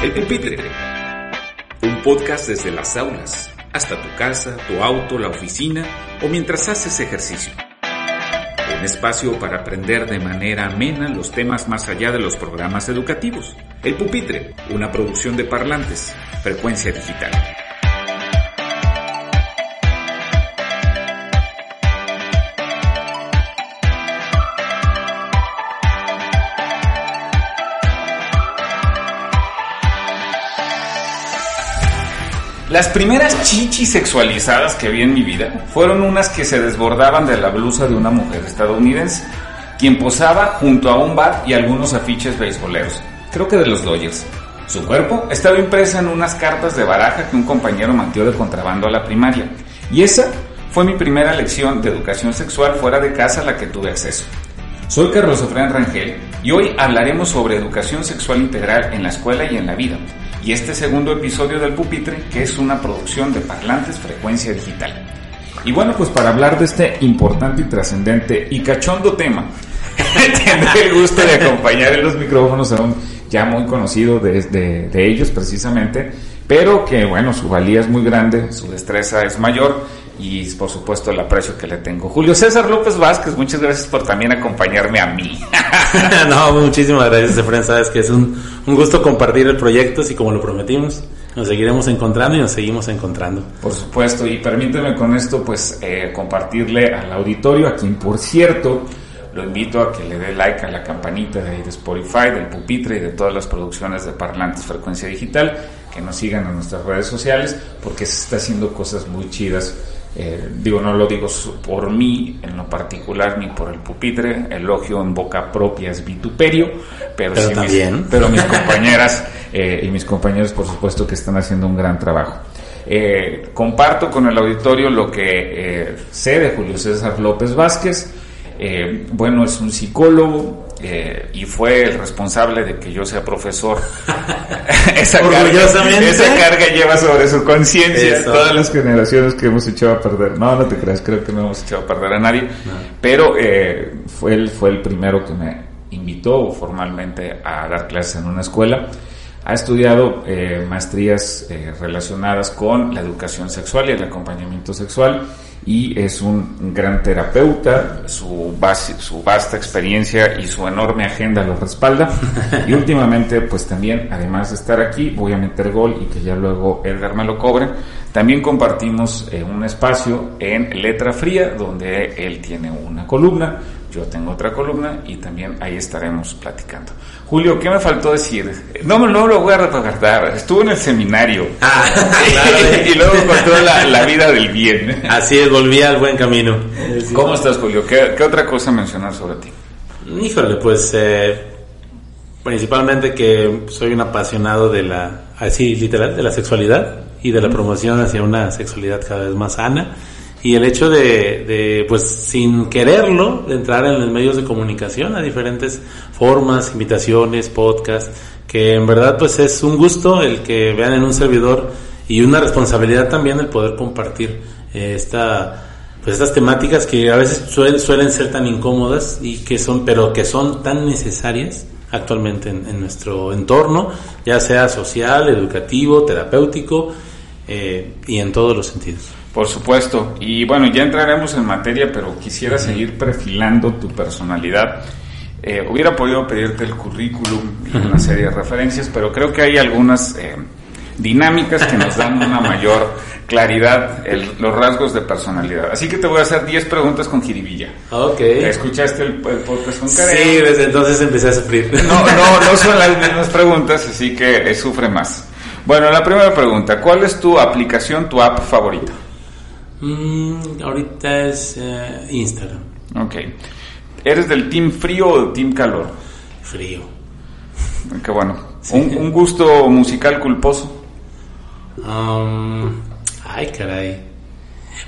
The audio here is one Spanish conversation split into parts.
El Pupitre. Un podcast desde las aulas hasta tu casa, tu auto, la oficina o mientras haces ejercicio. Un espacio para aprender de manera amena los temas más allá de los programas educativos. El Pupitre, una producción de parlantes, frecuencia digital. Las primeras chichis sexualizadas que vi en mi vida fueron unas que se desbordaban de la blusa de una mujer estadounidense, quien posaba junto a un bar y algunos afiches beisboleros, creo que de los Dodgers. Su cuerpo estaba impresa en unas cartas de baraja que un compañero mantió de contrabando a la primaria, y esa fue mi primera lección de educación sexual fuera de casa a la que tuve acceso. Soy Carlos Efraín Rangel y hoy hablaremos sobre educación sexual integral en la escuela y en la vida y este segundo episodio del Pupitre, que es una producción de Parlantes Frecuencia Digital. Y bueno, pues para hablar de este importante y trascendente y cachondo tema, tendré el gusto de acompañar en los micrófonos a un ya muy conocido de, de, de ellos precisamente, pero que bueno, su valía es muy grande, su destreza es mayor y por supuesto el aprecio que le tengo. Julio César López Vázquez, muchas gracias por también acompañarme a mí. no, muchísimas gracias, Efraín. Sabes que es un, un gusto compartir el proyecto, así como lo prometimos. Nos seguiremos encontrando y nos seguimos encontrando. Por supuesto, y permíteme con esto, pues, eh, compartirle al auditorio, a quien, por cierto, lo invito a que le dé like a la campanita de, de Spotify, del pupitre y de todas las producciones de Parlantes Frecuencia Digital, que nos sigan en nuestras redes sociales, porque se está haciendo cosas muy chidas eh, digo, no lo digo por mí en lo particular ni por el pupitre, elogio en boca propia es vituperio, pero, pero sí también. Mis, pero mis compañeras eh, y mis compañeros, por supuesto, que están haciendo un gran trabajo. Eh, comparto con el auditorio lo que eh, sé de Julio César López Vázquez. bueno, es un psicólogo, eh, y fue el responsable de que yo sea profesor. esa, carga, esa carga lleva sobre su conciencia todas las generaciones que hemos echado a perder. No, no te creas, creo que no hemos echado a perder a nadie. No. Pero eh, fue, él, fue el primero que me invitó formalmente a dar clases en una escuela. Ha estudiado eh, maestrías eh, relacionadas con la educación sexual y el acompañamiento sexual y es un gran terapeuta, su, base, su vasta experiencia y su enorme agenda lo respalda. y últimamente, pues también, además de estar aquí, voy a meter gol y que ya luego Edgar me lo cobre. También compartimos eh, un espacio en Letra Fría, donde él tiene una columna, yo tengo otra columna y también ahí estaremos platicando. Julio, ¿qué me faltó decir? No, no lo voy a recordar. Estuvo en el seminario. Ah, claro. y luego contó la, la, vida del bien. Así es, volví al buen camino. ¿Cómo estás, Julio? ¿Qué, qué otra cosa mencionar sobre ti? Híjole, pues eh, principalmente que soy un apasionado de la, así literal, de la sexualidad y de la promoción hacia una sexualidad cada vez más sana y el hecho de, de, pues sin quererlo, de entrar en los medios de comunicación a diferentes formas, invitaciones, podcast, que en verdad pues es un gusto el que vean en un servidor y una responsabilidad también el poder compartir esta pues estas temáticas que a veces suelen, suelen ser tan incómodas y que son pero que son tan necesarias actualmente en, en nuestro entorno, ya sea social, educativo, terapéutico eh, y en todos los sentidos. Por supuesto. Y bueno, ya entraremos en materia, pero quisiera uh -huh. seguir perfilando tu personalidad. Eh, hubiera podido pedirte el currículum y uh -huh. una serie de referencias, pero creo que hay algunas eh, dinámicas que nos dan una mayor claridad, el, los rasgos de personalidad. Así que te voy a hacer 10 preguntas con jiribilla. Ok. ¿Escuchaste el, el podcast con Karen? Sí, desde entonces empecé a sufrir. No, no, no son las mismas preguntas, así que eh, sufre más. Bueno, la primera pregunta, ¿cuál es tu aplicación, tu app favorita? Mm, ahorita es uh, Instagram. Ok. ¿Eres del team frío o del team calor? Frío. Qué bueno. Sí. ¿Un, ¿Un, gusto musical culposo? Um, ay, caray.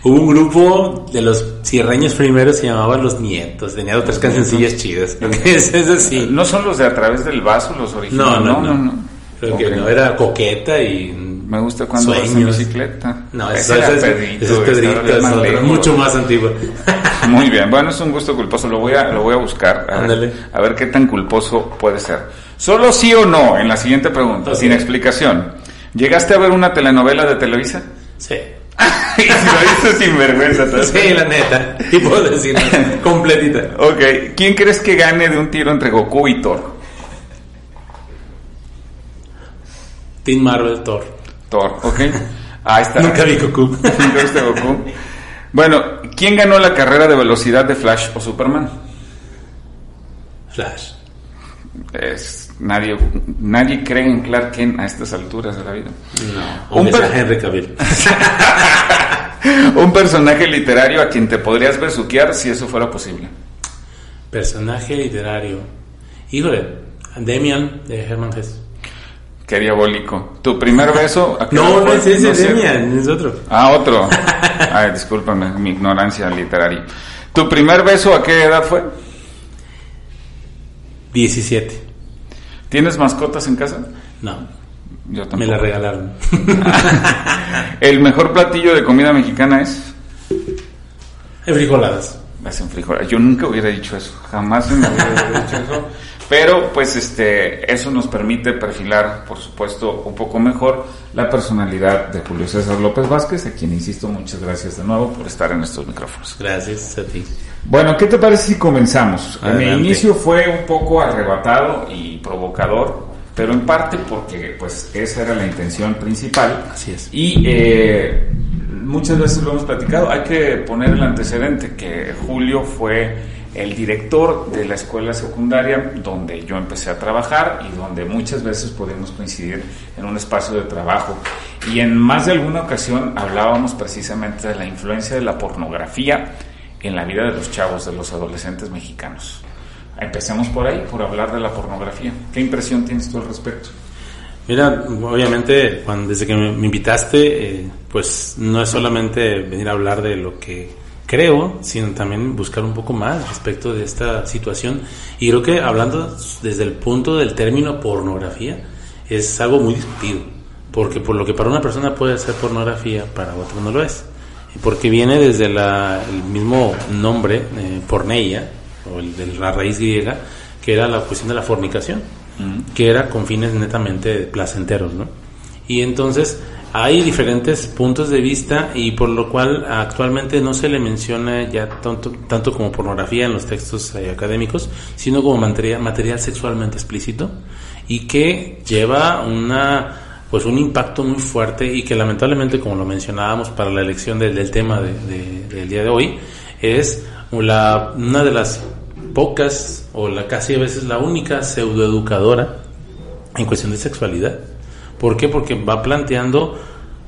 Hubo un grupo de los cierreños primeros se llamaba Los Nietos. Tenía otras cancioncillas chidas. es, es así. ¿No son los de A través del vaso, los originales? No, no, no. no, no. Creo okay. que no. Era Coqueta y me gusta cuando vas en bicicleta. No, eso, es, Pedrito, es, Pedrito, es, mucho más antiguo. Muy bien, bueno, es un gusto culposo, lo voy a, lo voy a buscar. A Ándale. ver, a ver qué tan culposo puede ser. Solo sí o no, en la siguiente pregunta, sin explicación. ¿Llegaste a ver una telenovela de Televisa? Sí. y si lo dices sin vergüenza, Sí, la neta. Y puedo decir, completita. Ok, ¿quién crees que gane de un tiro entre Goku y Thor? Team Marvel Thor. Thor, ok. Ahí está. Nunca vi Goku. ¿Nunca viste Goku? Bueno, ¿quién ganó la carrera de velocidad de Flash o Superman? Flash. Es, nadie, nadie cree en Clark Kent a estas alturas de la vida. No. Un per- Henry Cavill. Un personaje literario a quien te podrías besuquear si eso fuera posible. Personaje literario. Híjole, Demian de Herman Hesse. Qué diabólico. ¿Tu primer beso? a qué No, no fue? es ese, No. Demian, es otro. Ah, otro. Ay, discúlpame, mi ignorancia literaria. ¿Tu primer beso a qué edad fue? 17. ¿Tienes mascotas en casa? No, Yo tampoco. me la regalaron. ¿El mejor platillo de comida mexicana es? En frijoladas. Las en frijoles. Yo nunca hubiera dicho eso, jamás vida hubiera dicho eso. Pero pues este, eso nos permite perfilar, por supuesto, un poco mejor la personalidad de Julio César López Vázquez, a quien insisto, muchas gracias de nuevo por estar en estos micrófonos. Gracias a ti. Bueno, ¿qué te parece si comenzamos? Mi inicio fue un poco arrebatado y provocador, pero en parte porque pues esa era la intención principal. Así es. Y eh, muchas veces lo hemos platicado, hay que poner el antecedente que Julio fue el director de la escuela secundaria donde yo empecé a trabajar y donde muchas veces podemos coincidir en un espacio de trabajo. Y en más de alguna ocasión hablábamos precisamente de la influencia de la pornografía en la vida de los chavos, de los adolescentes mexicanos. Empecemos por ahí, por hablar de la pornografía. ¿Qué impresión tienes tú al respecto? Mira, obviamente, cuando, desde que me invitaste, eh, pues no es solamente venir a hablar de lo que creo, sino también buscar un poco más respecto de esta situación. Y creo que hablando desde el punto del término pornografía, es algo muy discutido. Porque por lo que para una persona puede ser pornografía, para otra no lo es. Porque viene desde la- el mismo nombre, eh, porneia, o el de la raíz griega, que era la cuestión de la fornicación que era con fines netamente placenteros, ¿no? Y entonces hay diferentes puntos de vista y por lo cual actualmente no se le menciona ya tanto, tanto como pornografía en los textos eh, académicos, sino como material, material sexualmente explícito y que lleva una pues un impacto muy fuerte y que lamentablemente como lo mencionábamos para la elección del, tema de- del día de hoy es la, una de las pocas o la casi a veces la única pseudoeducadora en cuestión de sexualidad. ¿Por qué? Porque va planteando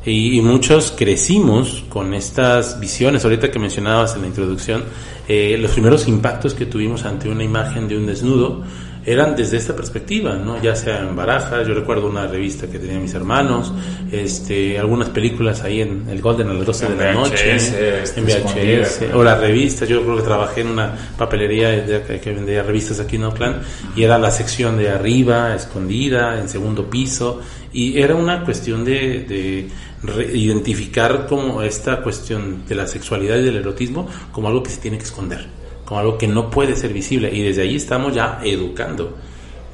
y, muchos crecimos con estas visiones. Ahorita que mencionabas en la introducción, eh, los primeros impactos que tuvimos ante una imagen de un desnudo eran desde esta perspectiva, ¿no? Ya sea en barajas, yo recuerdo una revista que tenían mis hermanos, este, algunas películas ahí en el Golden a las 12 En de la VHS, noche, este, en VHS, o las revistas, yo creo que trabajé en una papelería que vendía revistas aquí en Oakland y era la sección de arriba, escondida, en segundo piso, y era una cuestión de, de identificar como esta cuestión de la sexualidad y del erotismo como algo que se tiene que esconder, como algo que no puede ser visible, y desde ahí estamos ya educando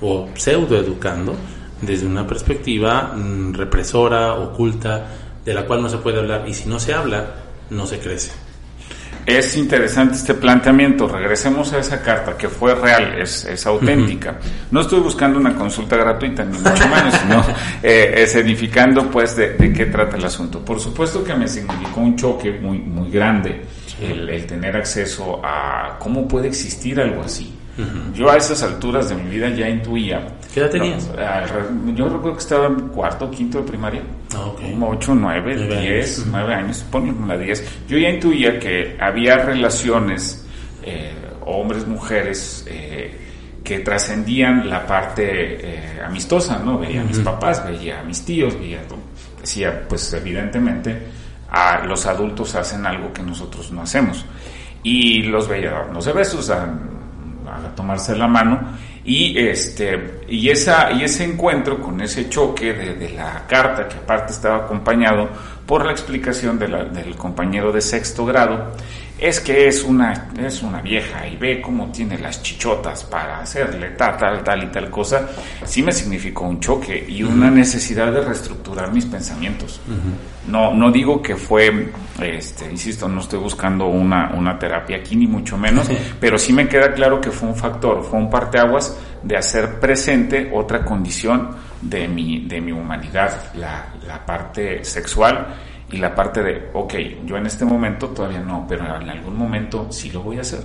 o pseudoeducando desde una perspectiva mm, represora, oculta, de la cual no se puede hablar, y si no se habla, no se crece. Es interesante este planteamiento. Regresemos a esa carta que fue real, es, es auténtica. No estoy buscando una consulta gratuita, ni mucho menos, sino eh, es edificando pues de, de qué trata el asunto. Por supuesto que me significó un choque muy, muy grande el, el tener acceso a cómo puede existir algo así. Yo a esas alturas de mi vida ya intuía. ¿Qué edad tenías? No, yo recuerdo que estaba en cuarto, quinto de primaria. Ah. Como 8, 9, Nueve 10, años. 9 años, ponle la 10. Yo ya intuía que había relaciones, eh, hombres, mujeres, eh, que trascendían la parte eh, amistosa, ¿no? Veía a mis papás, veía a mis tíos, veía, decía, pues evidentemente a los adultos hacen algo que nosotros no hacemos. Y los veía dándose besos, a, a tomarse la mano. Y este y esa y ese encuentro con ese choque de, la carta que aparte estaba acompañado por la explicación del compañero de sexto grado es que es una, es una vieja y ve cómo tiene las chichotas para hacerle tal, tal, tal y tal cosa, sí me significó un choque y una necesidad de reestructurar mis pensamientos. No, no digo que fue, este, insisto, no estoy buscando una, una terapia aquí ni mucho menos, pero sí me queda claro que fue un factor, fue un parteaguas de hacer presente otra condición de mi, de mi humanidad, la, la parte sexual y la parte de, ok, yo en este momento todavía no, pero en algún momento sí lo voy a hacer.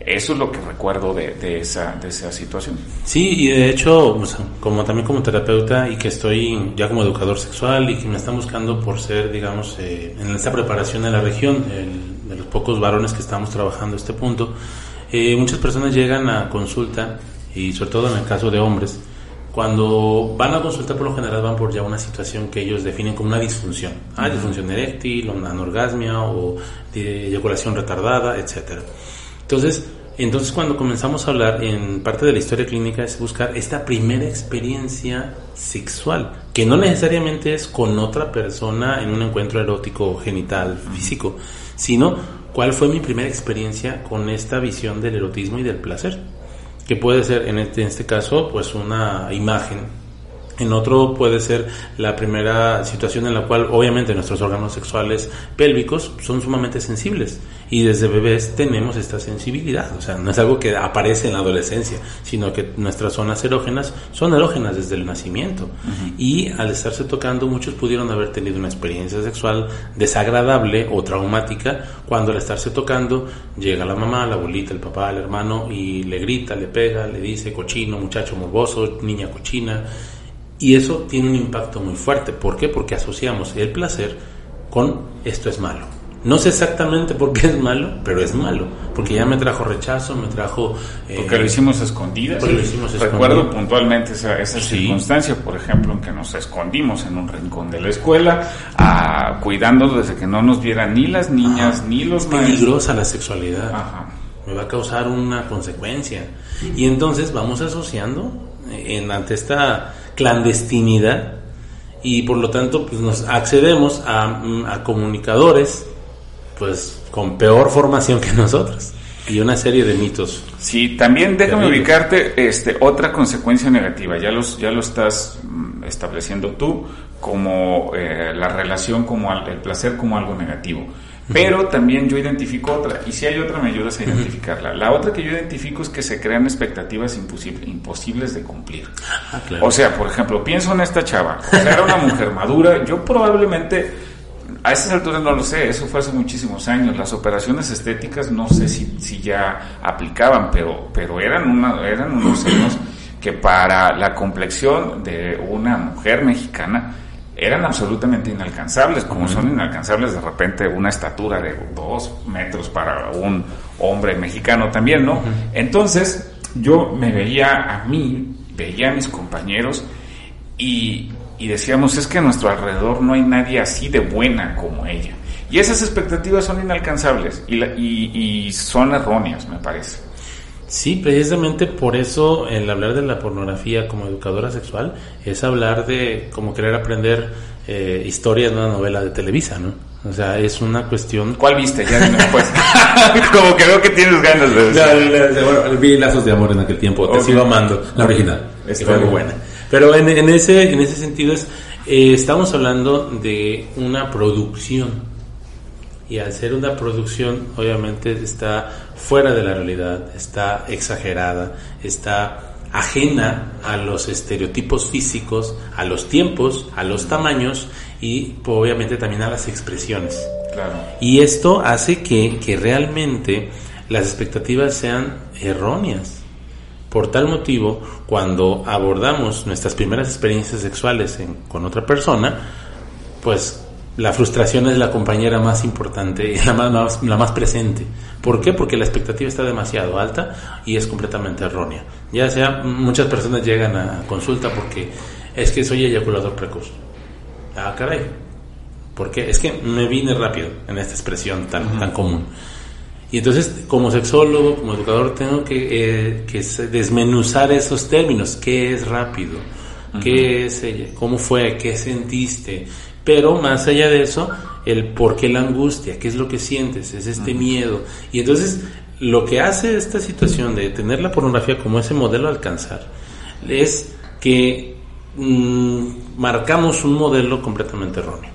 Eso es lo que recuerdo de, de, esa, de esa situación. Sí, y de hecho, como también como terapeuta y que estoy ya como educador sexual y que me están buscando por ser, digamos, eh, en esta preparación en la región, de los pocos varones que estamos trabajando este punto, eh, muchas personas llegan a consulta y sobre todo en el caso de hombres, cuando van a consultar, por lo general van por ya una situación que ellos definen como una disfunción. Ah, disfunción eréctil, una anorgasmia o eyaculación retardada, etcétera. Entonces, entonces cuando comenzamos a hablar en parte de la historia clínica es buscar esta primera experiencia sexual, que no necesariamente es con otra persona en un encuentro erótico genital físico, sino cuál fue mi primera experiencia con esta visión del erotismo y del placer que puede ser en este, en este caso pues una imagen en otro puede ser la primera situación en la cual obviamente nuestros órganos sexuales pélvicos son sumamente sensibles y desde bebés tenemos esta sensibilidad, o sea, no es algo que aparece en la adolescencia, sino que nuestras zonas erógenas son erógenas desde el nacimiento. Y al estarse tocando muchos pudieron haber tenido una experiencia sexual desagradable o traumática. Cuando al estarse tocando llega la mamá, la abuelita, el papá, el hermano y le grita, le pega, le dice cochino, muchacho morboso, niña cochina y eso tiene un impacto muy fuerte. ¿Por qué? Porque asociamos el placer con esto es malo. No sé exactamente por qué es malo, pero es malo. Porque ya me trajo rechazo, me trajo... Eh, porque lo hicimos escondidas. Porque lo hicimos Recuerdo puntualmente esa, esa circunstancia, por ejemplo, en que nos escondimos en un rincón de la escuela, a, cuidándonos de que no nos vieran ni las niñas, ni los maestros. Peligrosa la sexualidad. Me va a causar una consecuencia. Y entonces vamos asociando en, ante esta clandestinidad y por lo tanto pues nos accedemos a, comunicadores pues con peor formación que nosotros y una serie de mitos. Sí, también déjame ubicarte este otra consecuencia negativa, ya los ya lo estás mm, estableciendo tú como eh, la relación como el placer como algo negativo. Pero también yo identifico otra, y si hay otra me ayudas a identificarla. La otra que yo identifico es que se crean expectativas imposibles de cumplir. Ah, o sea, por ejemplo, pienso en esta chava, era una mujer madura, yo probablemente, a esas alturas no lo sé, eso fue hace muchísimos años, las operaciones estéticas no sé si, si ya aplicaban, pero, pero eran, una, eran unos senos que para la complexión de una mujer mexicana, eran absolutamente inalcanzables, como son inalcanzables de repente una estatura de dos metros para un hombre mexicano también, ¿no? Entonces yo me veía a mí, veía a mis compañeros y, decíamos, es que a nuestro alrededor no hay nadie así de buena como ella. Y esas expectativas son inalcanzables y, y son erróneas, me parece. Sí, precisamente por eso el hablar de la pornografía como educadora sexual es hablar de como querer aprender eh, historia de una novela de Televisa, ¿no? O sea, es una cuestión... ¿Cuál viste? Ya después. como que veo que tienes ganas de ver. vi Lazos de Amor en aquel tiempo, te sigo amando, la original. Está muy buena. Pero en, ese, en ese sentido es, eh, estamos hablando de una producción y al ser una producción obviamente está fuera de la realidad, está exagerada, está ajena a los estereotipos físicos, a los tiempos, a los tamaños y obviamente también a las expresiones. Y esto hace que, que realmente las expectativas sean erróneas. Por tal motivo, cuando abordamos nuestras primeras experiencias sexuales con otra persona, pues la frustración es la compañera más importante, la más, la más presente. ¿Por qué? Porque la expectativa está demasiado alta y es completamente errónea. Ya sea, muchas personas llegan a consulta porque es que soy eyaculador precoz. Ah, caray. ¿Por qué? Es que me vine rápido en esta expresión tan, tan común. Y entonces, como sexólogo, como educador, tengo que, eh, desmenuzar esos términos. ¿Qué es rápido? ¿Qué es ella? ¿Cómo fue? ¿Qué sentiste? Pero más allá de eso, el por qué la angustia, qué es lo que sientes, es este miedo. Y entonces lo que hace esta situación de tener la pornografía como ese modelo a alcanzar es que mm, marcamos un modelo completamente erróneo.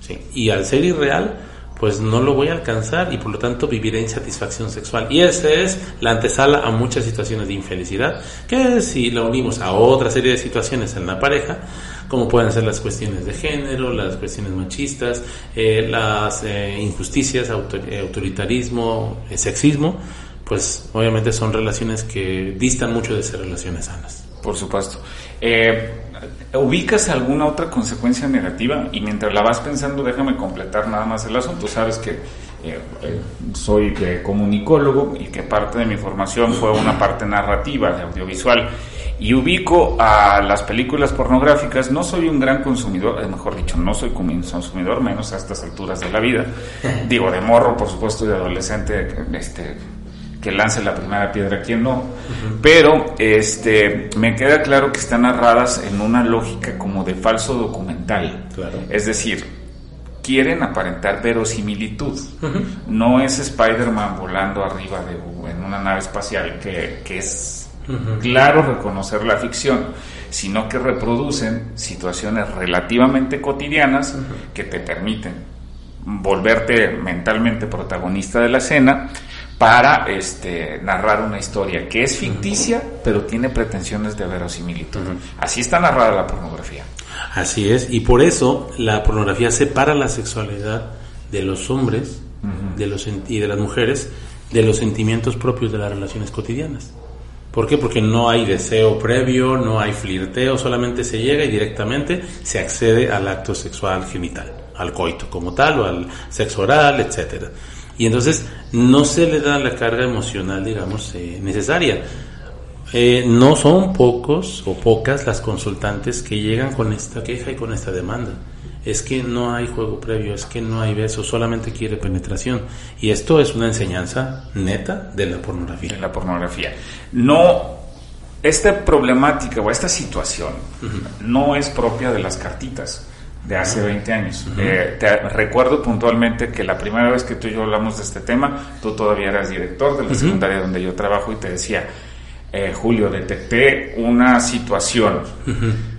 ¿sí? Y al ser irreal, pues no lo voy a alcanzar y por lo tanto viviré insatisfacción sexual. Y esa es la antesala a muchas situaciones de infelicidad, que si la unimos a otra serie de situaciones en la pareja, como pueden ser las cuestiones de género, las cuestiones machistas, eh, las eh, injusticias, eh, autoritarismo, sexismo, pues obviamente son relaciones que distan mucho de ser relaciones sanas. Por supuesto. ¿Ubicas alguna otra consecuencia negativa? Y mientras la vas pensando, déjame completar nada más el asunto. Sabes que eh, eh, soy comunicólogo y que parte de mi formación fue una parte narrativa, de audiovisual. Y ubico a las películas pornográficas, no soy un gran consumidor, eh, mejor dicho, no soy consumidor, menos a estas alturas de la vida. Digo, de morro, por supuesto, de adolescente, este, que lance la primera piedra, quien no. Pero este, me queda claro que están narradas en una lógica como de falso documental. Claro. Es decir, quieren aparentar verosimilitud. No es Spider-Man volando arriba de en una nave espacial que, que es claro reconocer la ficción, sino que reproducen situaciones relativamente cotidianas que te permiten volverte mentalmente protagonista de la escena para este, narrar una historia que es ficticia, pero tiene pretensiones de verosimilitud. Así está narrada la pornografía. Así es, y por eso la pornografía separa la sexualidad de los hombres de los, y de las mujeres de los sentimientos propios de las relaciones cotidianas. ¿Por qué? Porque no hay deseo previo, no hay flirteo, solamente se llega y directamente se accede al acto sexual genital, al coito como tal o al sexo oral, etcétera y entonces no se le da la carga emocional, digamos, eh, necesaria. Eh, no son pocos o pocas las consultantes que llegan con esta queja y con esta demanda. Es que no hay juego previo, es que no hay beso, solamente quiere penetración. Y esto es una enseñanza neta de la pornografía. De la pornografía. No, esta problemática o esta situación no es propia de las cartitas de hace 20 años. Eh, te recuerdo puntualmente que la primera vez que tú y yo hablamos de este tema, tú todavía eras director de la secundaria donde yo trabajo y te decía, eh, Julio, detecté una situación,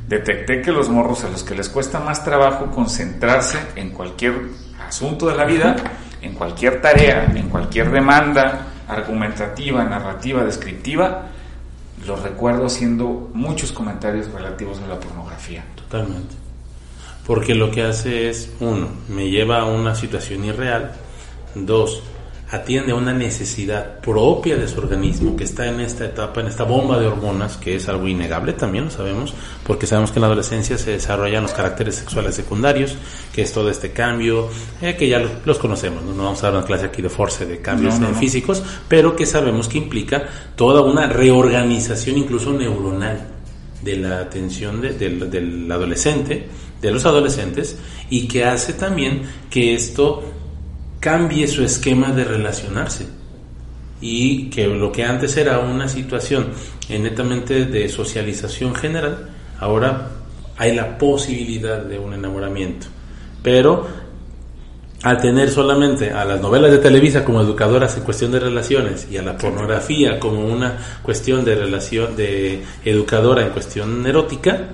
detecté que los morros a los que les cuesta más trabajo concentrarse en cualquier asunto de la vida, en cualquier tarea, en cualquier demanda argumentativa, narrativa, descriptiva, los recuerdo haciendo muchos comentarios relativos a la pornografía. Totalmente porque lo que hace es, uno, me lleva a una situación irreal, dos, atiende a una necesidad propia de su organismo que está en esta etapa, en esta bomba de hormonas, que es algo innegable también, lo sabemos, porque sabemos que en la adolescencia se desarrollan los caracteres sexuales secundarios, que es todo este cambio, eh, que ya los, conocemos, ¿no? vamos a dar una clase aquí de force de cambios físicos, pero que sabemos que implica toda una reorganización incluso neuronal de la atención del adolescente, de los adolescentes y que hace también que esto cambie su esquema de relacionarse y que lo que antes era una situación netamente de socialización general, ahora hay la posibilidad de un enamoramiento. Pero al tener solamente a las novelas de Televisa como educadoras en cuestión de relaciones y a la pornografía como una cuestión de relación de educadora en cuestión erótica,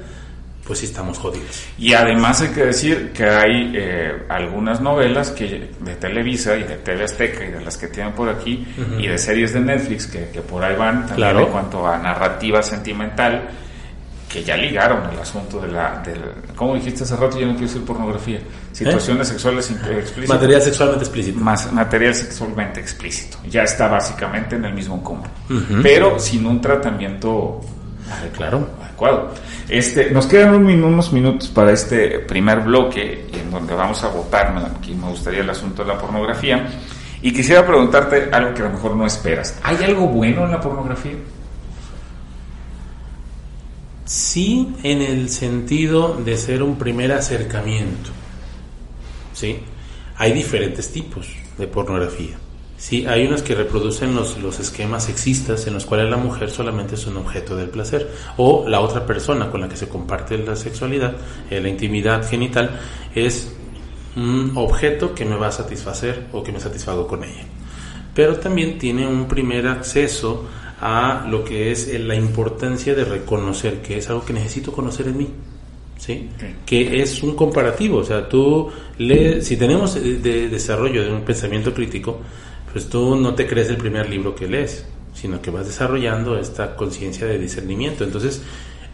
pues sí estamos jodidos. Y además hay que decir que hay eh, algunas novelas que de Televisa y de TV Azteca y de las que tienen por aquí y de series de Netflix que, por ahí van también en cuanto a narrativa sentimental que ya ligaron el asunto de la del, ¿cómo dijiste hace rato? Ya no quiero decir pornografía situaciones ¿Eh? sexuales explícitas material sexualmente explícito más material sexualmente explícito ya está básicamente en el mismo combo pero sin un tratamiento claro. Este, nos quedan unos minutos para este primer bloque en donde vamos a votar, me gustaría el asunto de la pornografía. Y quisiera preguntarte algo que a lo mejor no esperas. ¿Hay algo bueno en la pornografía? Sí, en el sentido de ser un primer acercamiento. ¿Sí? Hay diferentes tipos de pornografía. Sí, hay unos que reproducen los, los esquemas sexistas en los cuales la mujer solamente es un objeto del placer o la otra persona con la que se comparte la sexualidad, eh, la intimidad genital, es un objeto que me va a satisfacer o que me satisfago con ella. Pero también tiene un primer acceso a lo que es la importancia de reconocer que es algo que necesito conocer en mí. ¿Sí? que es un comparativo, o sea, tú lees, si tenemos de desarrollo de un pensamiento crítico, pues tú no te crees el primer libro que lees, sino que vas desarrollando esta conciencia de discernimiento. Entonces,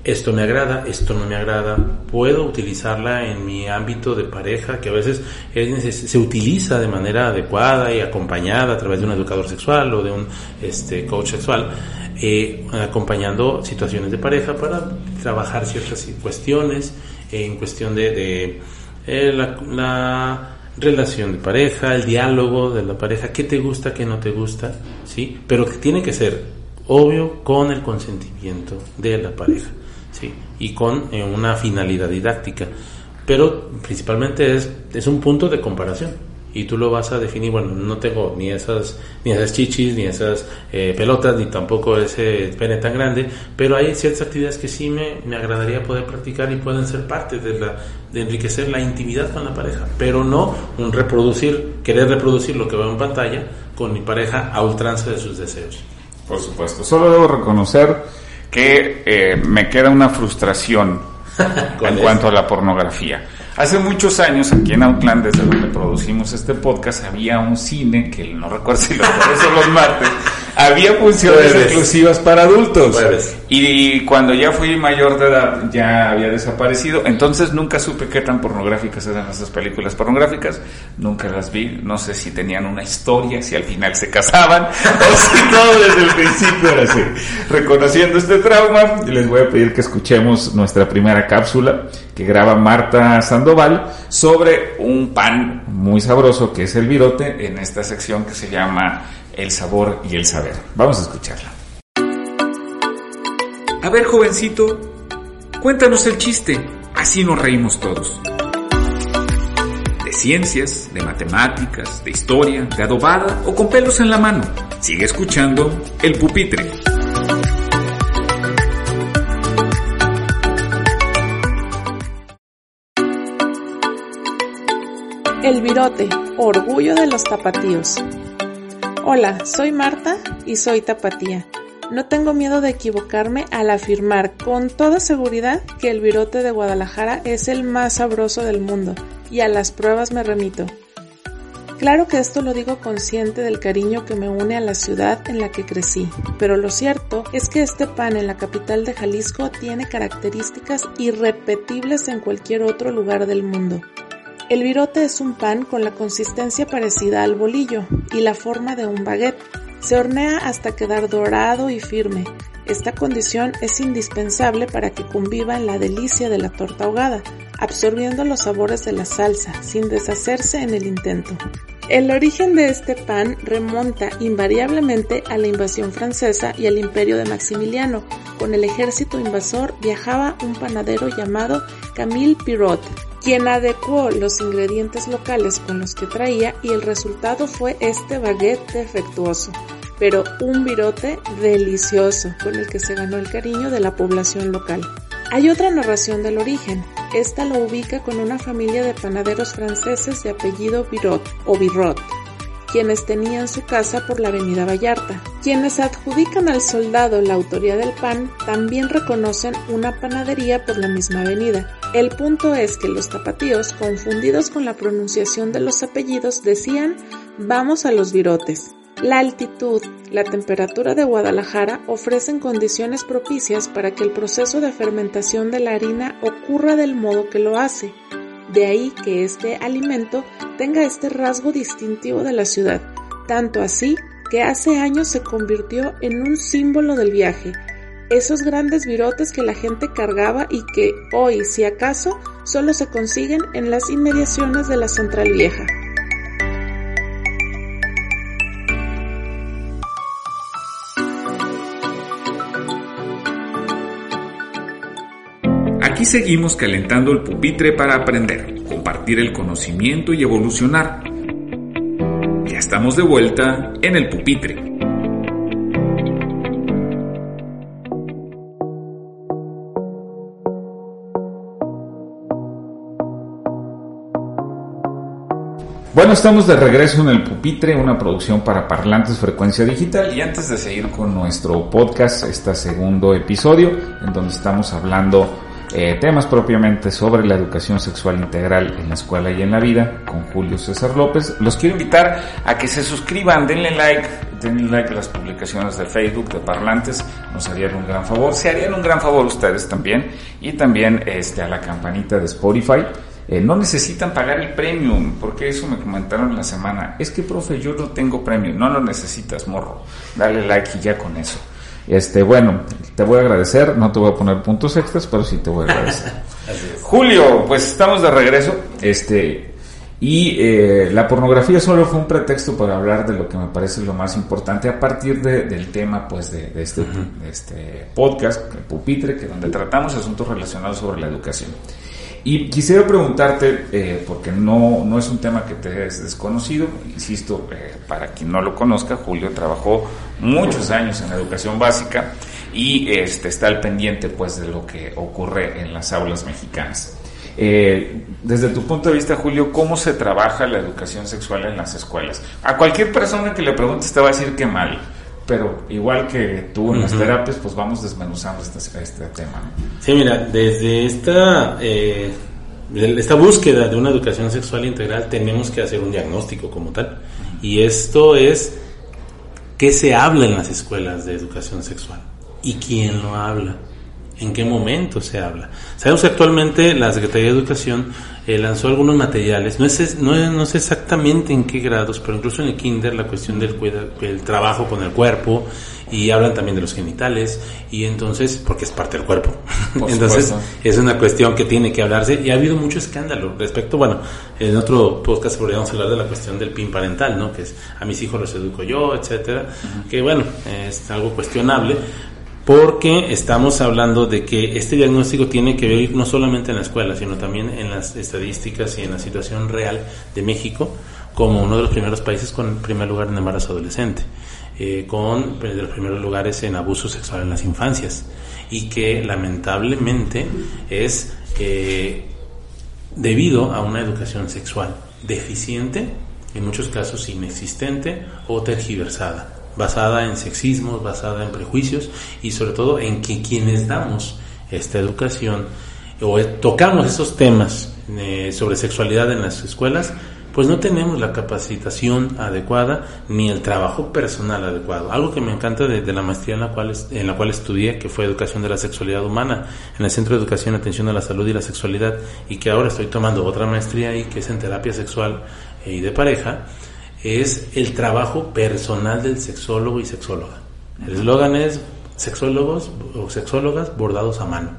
esto me agrada, esto no me agrada, puedo utilizarla en mi ámbito de pareja, que a veces se utiliza de manera adecuada y acompañada a través de un educador sexual o de un este, coach sexual, eh, acompañando situaciones de pareja para trabajar ciertas cuestiones en cuestión de, eh, la, relación de pareja, el diálogo de la pareja, qué te gusta, qué no te gusta, ¿sí? Pero que tiene que ser obvio con el consentimiento de la pareja y con eh, una finalidad didáctica. Pero principalmente es, es un punto de comparación y tú lo vas a definir, bueno, no tengo ni esas, ni esas chichis, ni esas eh, pelotas, ni tampoco ese pene tan grande, pero hay ciertas actividades que sí me, me, agradaría poder practicar y pueden ser parte de, la, de enriquecer la intimidad con la pareja, pero no un reproducir, querer reproducir lo que veo en pantalla con mi pareja a ultranza de sus deseos. Por supuesto, solo debo reconocer que eh, me queda una frustración en cuanto a la pornografía. Hace muchos años, aquí en Outland, desde donde producimos este podcast, había un cine, que no recuerdo si lo eso los martes, había funciones exclusivas para adultos. Y cuando ya fui mayor de edad, ya había desaparecido. Entonces nunca supe qué tan pornográficas eran esas películas pornográficas. Nunca las vi. No sé si tenían una historia, si al final se casaban, o si todo desde el principio era así. Reconociendo este trauma, les voy a pedir que escuchemos nuestra primera cápsula que graba Marta Sandoval sobre un pan muy sabroso que es el virote en esta sección que se llama el sabor y el saber. Vamos a escucharla. A ver, jovencito, cuéntanos el chiste, así nos reímos todos. De ciencias, de matemáticas, de historia, de adobada o con pelos en la mano. Sigue escuchando El Pupitre. El virote, orgullo de los tapatíos. Hola, soy Marta y soy tapatía. No tengo miedo de equivocarme al afirmar con toda seguridad que el virote de Guadalajara es el más sabroso del mundo, y a las pruebas me remito. Claro que esto lo digo consciente del cariño que me une a la ciudad en la que crecí, pero lo cierto es que este pan en la capital de Jalisco tiene características irrepetibles en cualquier otro lugar del mundo. El virote es un pan con la consistencia parecida al bolillo y la forma de un baguette. Se hornea hasta quedar dorado y firme. Esta condición es indispensable para que conviva en la delicia de la torta ahogada, absorbiendo los sabores de la salsa sin deshacerse en el intento. El origen de este pan remonta invariablemente a la invasión francesa y al imperio de Maximiliano. Con el ejército invasor viajaba un panadero llamado Camille Pirot, quien adecuó los ingredientes locales con los que traía y el resultado fue este baguette defectuoso, pero un virote delicioso con el que se ganó el cariño de la población local. Hay otra narración del origen. Esta lo ubica con una familia de panaderos franceses de apellido Virot o Virot, quienes tenían su casa por la avenida Vallarta. Quienes adjudican al soldado la autoría del pan también reconocen una panadería por la misma avenida. El punto es que los tapatíos, confundidos con la pronunciación de los apellidos, decían vamos a los virotes. La altitud, la temperatura de Guadalajara ofrecen condiciones propicias para que el proceso de fermentación de la harina ocurra del modo que lo hace. De ahí que este alimento tenga este rasgo distintivo de la ciudad, tanto así que hace años se convirtió en un símbolo del viaje, esos grandes virotes que la gente cargaba y que hoy, si acaso, solo se consiguen en las inmediaciones de la Central Vieja. Aquí seguimos calentando el pupitre para aprender, compartir el conocimiento y evolucionar. Ya estamos de vuelta en el pupitre. Bueno, estamos de regreso en el Pupitre, una producción para parlantes frecuencia digital. Y antes de seguir con nuestro podcast, este segundo episodio, en donde estamos hablando eh, temas propiamente sobre la educación sexual integral en la escuela y en la vida, con Julio César López, los quiero invitar a que se suscriban, denle like, denle like a las publicaciones de Facebook de Parlantes, nos harían un gran favor, se harían un gran favor ustedes también, y también este, a la campanita de Spotify eh, no necesitan pagar el premium, porque eso me comentaron en la semana. Es que, profe, yo no tengo premium. No lo necesitas, morro. Dale like y ya con eso. Este, bueno, te voy a agradecer. No te voy a poner puntos extras, pero sí te voy a agradecer. Julio, pues estamos de regreso. Este, y eh, la pornografía solo fue un pretexto para hablar de lo que me parece lo más importante a partir del tema pues de, este, de este podcast, el pupitre, que donde tratamos asuntos relacionados sobre la educación. Y quisiera preguntarte, eh, porque no, no es un tema que te es desconocido, insisto, eh, para quien no lo conozca, Julio trabajó muchos años en educación básica y este, está al pendiente pues de lo que ocurre en las aulas mexicanas. Eh, desde tu punto de vista, Julio, ¿cómo se trabaja la educación sexual en las escuelas? A cualquier persona que le preguntes te va a decir que mal pero igual que tú en las terapias, pues vamos desmenuzando este, este tema. Sí, mira, desde esta, eh, esta búsqueda de una educación sexual integral tenemos que hacer un diagnóstico como tal. Y esto es qué se habla en las escuelas de educación sexual y quién lo habla en qué momento se habla. Sabemos que actualmente la Secretaría de Educación eh, lanzó algunos materiales, no, es, no, no, sé exactamente en qué grados, pero incluso en el kinder la cuestión del el trabajo con el cuerpo y hablan también de los genitales y entonces, porque es parte del cuerpo. entonces es una cuestión que tiene que hablarse y ha habido mucho escándalo respecto, bueno, en otro podcast podríamos hablar de la cuestión del PIN parental, ¿no? Que es a mis hijos los educo yo, etcétera, que bueno, es algo cuestionable, porque estamos hablando de que este diagnóstico tiene que ver no solamente en la escuela, sino también en las estadísticas y en la situación real de México como uno de los primeros países con primer lugar en embarazo adolescente, eh, con pues, de los primeros lugares en abuso sexual en las infancias. Y que lamentablemente es eh, debido a una educación sexual deficiente, en muchos casos inexistente o tergiversada basada en sexismos, basada en prejuicios y sobre todo en que quienes damos esta educación o tocamos esos temas eh, sobre sexualidad en las escuelas, pues no tenemos la capacitación adecuada ni el trabajo personal adecuado. Algo que me encanta de, la maestría en la, cual, en la cual estudié, que fue Educación de la Sexualidad Humana, en el Centro de Educación Atención a la Salud y la Sexualidad, y que ahora estoy tomando otra maestría y que es en terapia sexual y de pareja, es el trabajo personal del sexólogo y sexóloga. El eslogan es sexólogos o sexólogas bordados a mano,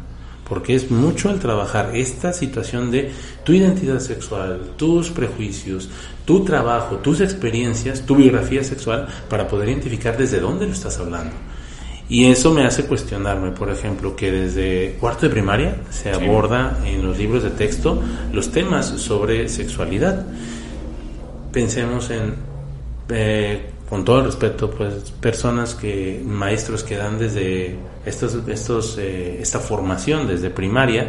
porque es mucho el trabajar esta situación de tu identidad sexual, tus prejuicios, tu trabajo, tus experiencias, tu biografía sexual, para poder identificar desde dónde lo estás hablando. Y eso me hace cuestionarme, por ejemplo, que desde cuarto de primaria se aborda en los libros de texto los temas sobre sexualidad pensemos en, eh, con todo el respeto, pues personas que, maestros que dan desde estos, estos, eh, esta formación desde primaria,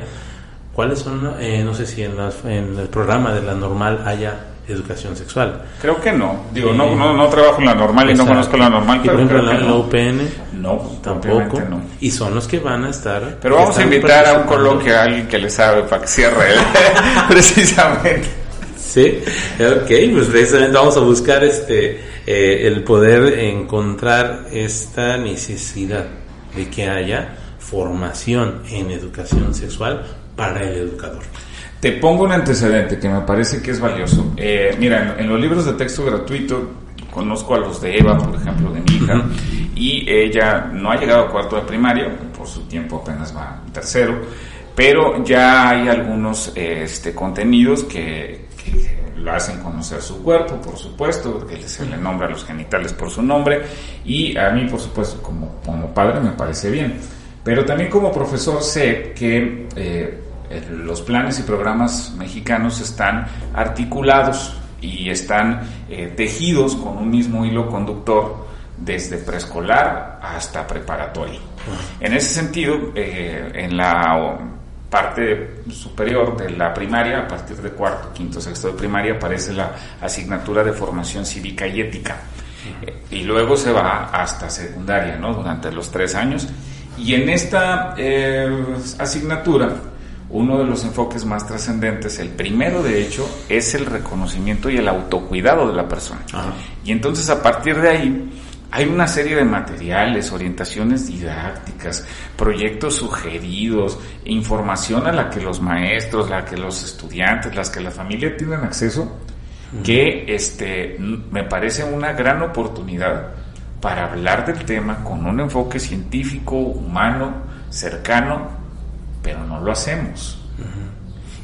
¿cuáles son, eh, no sé si en, en, el programa de la normal haya educación sexual? Creo que no, digo, no, no, no, trabajo en la normal y no conozco la normal. Y por ejemplo, la, UPN, no, tampoco. No. Y son los que van a estar. Pero vamos a invitar a un coloquio a alguien que le sabe para que cierre precisamente. Sí, ok, pues precisamente vamos a buscar este eh, el poder encontrar esta necesidad de que haya formación en educación sexual para el educador. Te pongo un antecedente que me parece que es valioso. Eh, mira, en, los libros de texto gratuito conozco a los de Eva, por ejemplo, de mi hija, y ella no ha llegado a cuarto de primaria, por su tiempo apenas va tercero, pero ya hay algunos este, contenidos que, lo hacen conocer su cuerpo, por supuesto, porque se le nombra a los genitales por su nombre, y a mí, por supuesto, como, como padre me parece bien. Pero también como profesor sé que eh, los planes y programas mexicanos están articulados y están eh, tejidos con un mismo hilo conductor desde preescolar hasta preparatoria. En ese sentido, eh, en la parte superior de la primaria, a partir de cuarto, quinto, sexto de primaria, aparece la asignatura de formación cívica y ética. Y luego se va hasta secundaria, ¿no? Durante los tres años. Y en esta eh, asignatura, uno de los enfoques más trascendentes, el primero de hecho, es el reconocimiento y el autocuidado de la persona. Y entonces a partir de ahí hay una serie de materiales, orientaciones didácticas, proyectos sugeridos, información a la que los maestros, la que los estudiantes, las que la familia tienen acceso, que este me parece una gran oportunidad para hablar del tema con un enfoque científico, humano, cercano, pero no lo hacemos.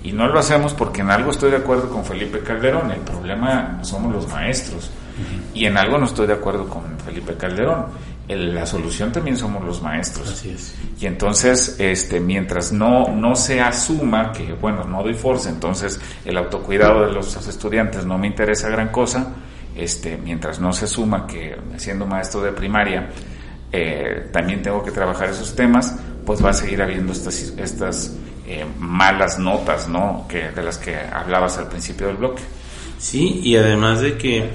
Y no lo hacemos porque en algo estoy de acuerdo con Felipe Calderón, el problema somos los maestros. Y en algo no estoy de acuerdo con Felipe Calderón, la solución también somos los maestros. Así es. Y entonces, este, mientras no, no se asuma que, bueno, no doy fuerza, entonces el autocuidado de los estudiantes no me interesa gran cosa, este, mientras no se asuma que siendo maestro de primaria eh, también tengo que trabajar esos temas, pues va a seguir habiendo estas, estas eh, malas notas, ¿no? Que, de las que hablabas al principio del bloque. Sí, y además de que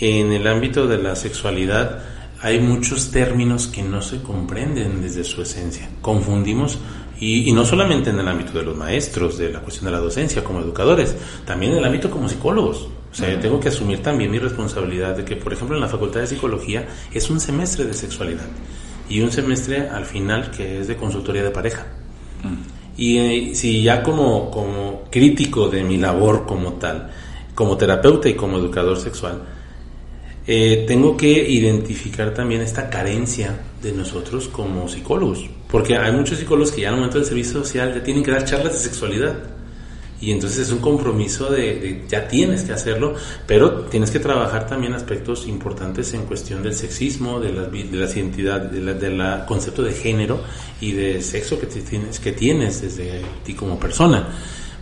en el ámbito de la sexualidad hay muchos términos que no se comprenden desde su esencia. Confundimos, y, no solamente en el ámbito de los maestros, de la cuestión de la docencia como educadores, también en el ámbito como psicólogos. O sea, yo tengo que asumir también mi responsabilidad de que, por ejemplo, en la Facultad de Psicología es un semestre de sexualidad y un semestre al final que es de consultoría de pareja. Y eh, si ya como, como crítico de mi labor como tal, como terapeuta y como educador sexual, eh, tengo que identificar también esta carencia de nosotros como psicólogos. Porque hay muchos psicólogos que ya al momento del servicio social ya tienen que dar charlas de sexualidad. Y entonces es un compromiso de, ya tienes que hacerlo, pero tienes que trabajar también aspectos importantes en cuestión del sexismo, de la, de la identidad, del la concepto de género y de sexo que, tienes, que tienes desde ti como persona.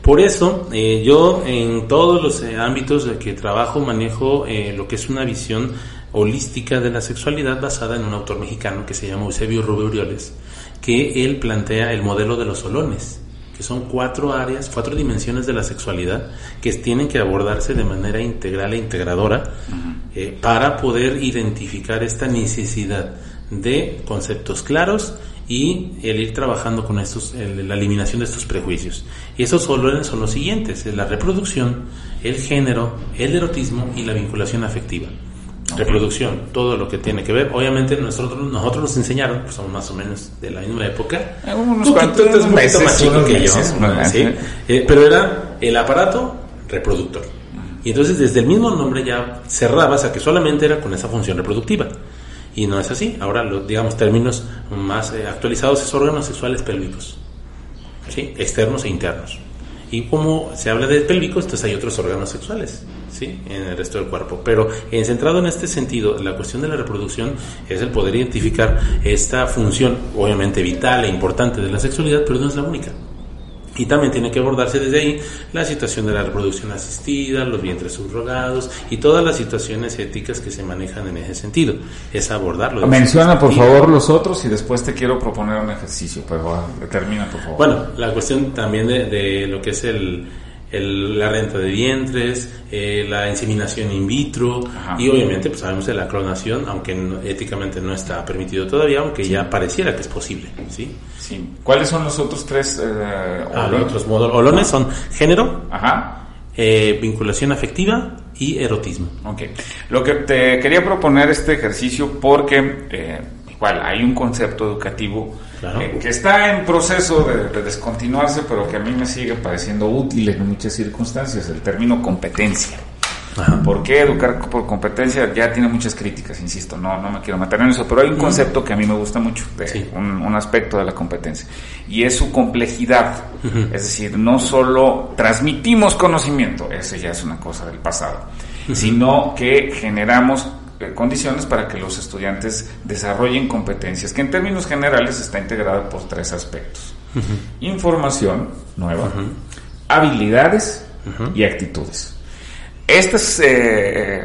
Por eso, eh, yo en todos los eh, ámbitos de que trabajo manejo eh, lo que es una visión holística de la sexualidad basada en un autor mexicano que se llama Eusebio Rubio Urioles, que él plantea el modelo de los solones que son cuatro áreas, cuatro dimensiones de la sexualidad que tienen que abordarse de manera integral e integradora eh, para poder identificar esta necesidad de conceptos claros y el ir trabajando con estos, la eliminación de estos prejuicios. Y esos solones son los siguientes, la reproducción, el género, el erotismo y la vinculación afectiva reproducción, todo lo que tiene que ver. Obviamente nosotros, nosotros nos enseñaron, pues somos más o menos de la misma época, eh, unos cuantos meses, más chico que yo, eh, pero era el aparato reproductor. Y entonces desde el mismo nombre ya cerrabas a que solamente era con esa función reproductiva. Y no es así. Ahora, los, digamos, términos más eh, actualizados es órganos sexuales pélvicos, ¿sí? externos e internos. Y como se habla de pélvicos, entonces hay otros órganos sexuales. ¿sí? en el resto del cuerpo. Pero en, centrado en este sentido, la cuestión de la reproducción es el poder identificar esta función, obviamente vital e importante de la sexualidad, pero no es la única. Y también tiene que abordarse desde ahí la situación de la reproducción asistida, los vientres subrogados y todas las situaciones éticas que se manejan en ese sentido. Es abordarlo. Menciona por favor los otros y después te quiero proponer un ejercicio, pero termina por favor. Bueno, la cuestión también de lo que es el, la renta de vientres, eh, la inseminación in vitro y obviamente pues sabemos de la clonación, aunque éticamente no está permitido todavía, aunque ya pareciera que es posible. ¿sí? Sí. ¿Cuáles son los otros tres eh, ah, otros modos? Olones son género, eh, vinculación afectiva y erotismo. Ok. Lo que te quería proponer este ejercicio porque eh, igual hay un concepto educativo eh, que está en proceso de, descontinuarse, pero que a mí me sigue pareciendo útil en muchas circunstancias, el término competencia. ¿Por qué educar por competencia? Ya tiene muchas críticas, insisto, no, no me quiero meter en eso, pero hay un concepto que a mí me gusta mucho, de un, aspecto de la competencia, y es su complejidad. Es decir, no solo transmitimos conocimiento, eso ya es una cosa del pasado, sino que generamos condiciones para que los estudiantes desarrollen competencias, que en términos generales está integrada por tres aspectos. Información nueva, habilidades y actitudes. Este eh,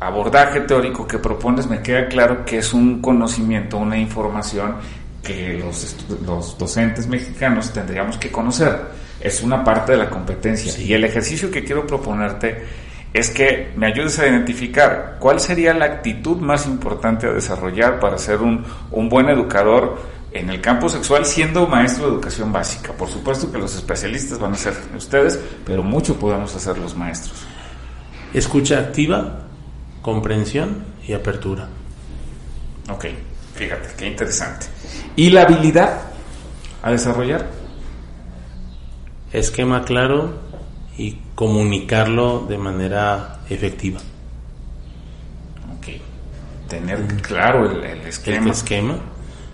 abordaje teórico que propones me queda claro que es un conocimiento, una información que los, los docentes mexicanos tendríamos que conocer. Es una parte de la competencia. Y el ejercicio que quiero proponerte es que me ayudes a identificar cuál sería la actitud más importante a desarrollar para ser un, un buen educador en el campo sexual siendo maestro de educación básica. Por supuesto que los especialistas van a ser ustedes, pero mucho podemos hacer los maestros. Escucha activa, comprensión y apertura. Ok, fíjate, qué interesante. ¿Y la habilidad a desarrollar? Esquema claro comunicarlo de manera efectiva. Ok, tener claro el, el esquema. El esquema,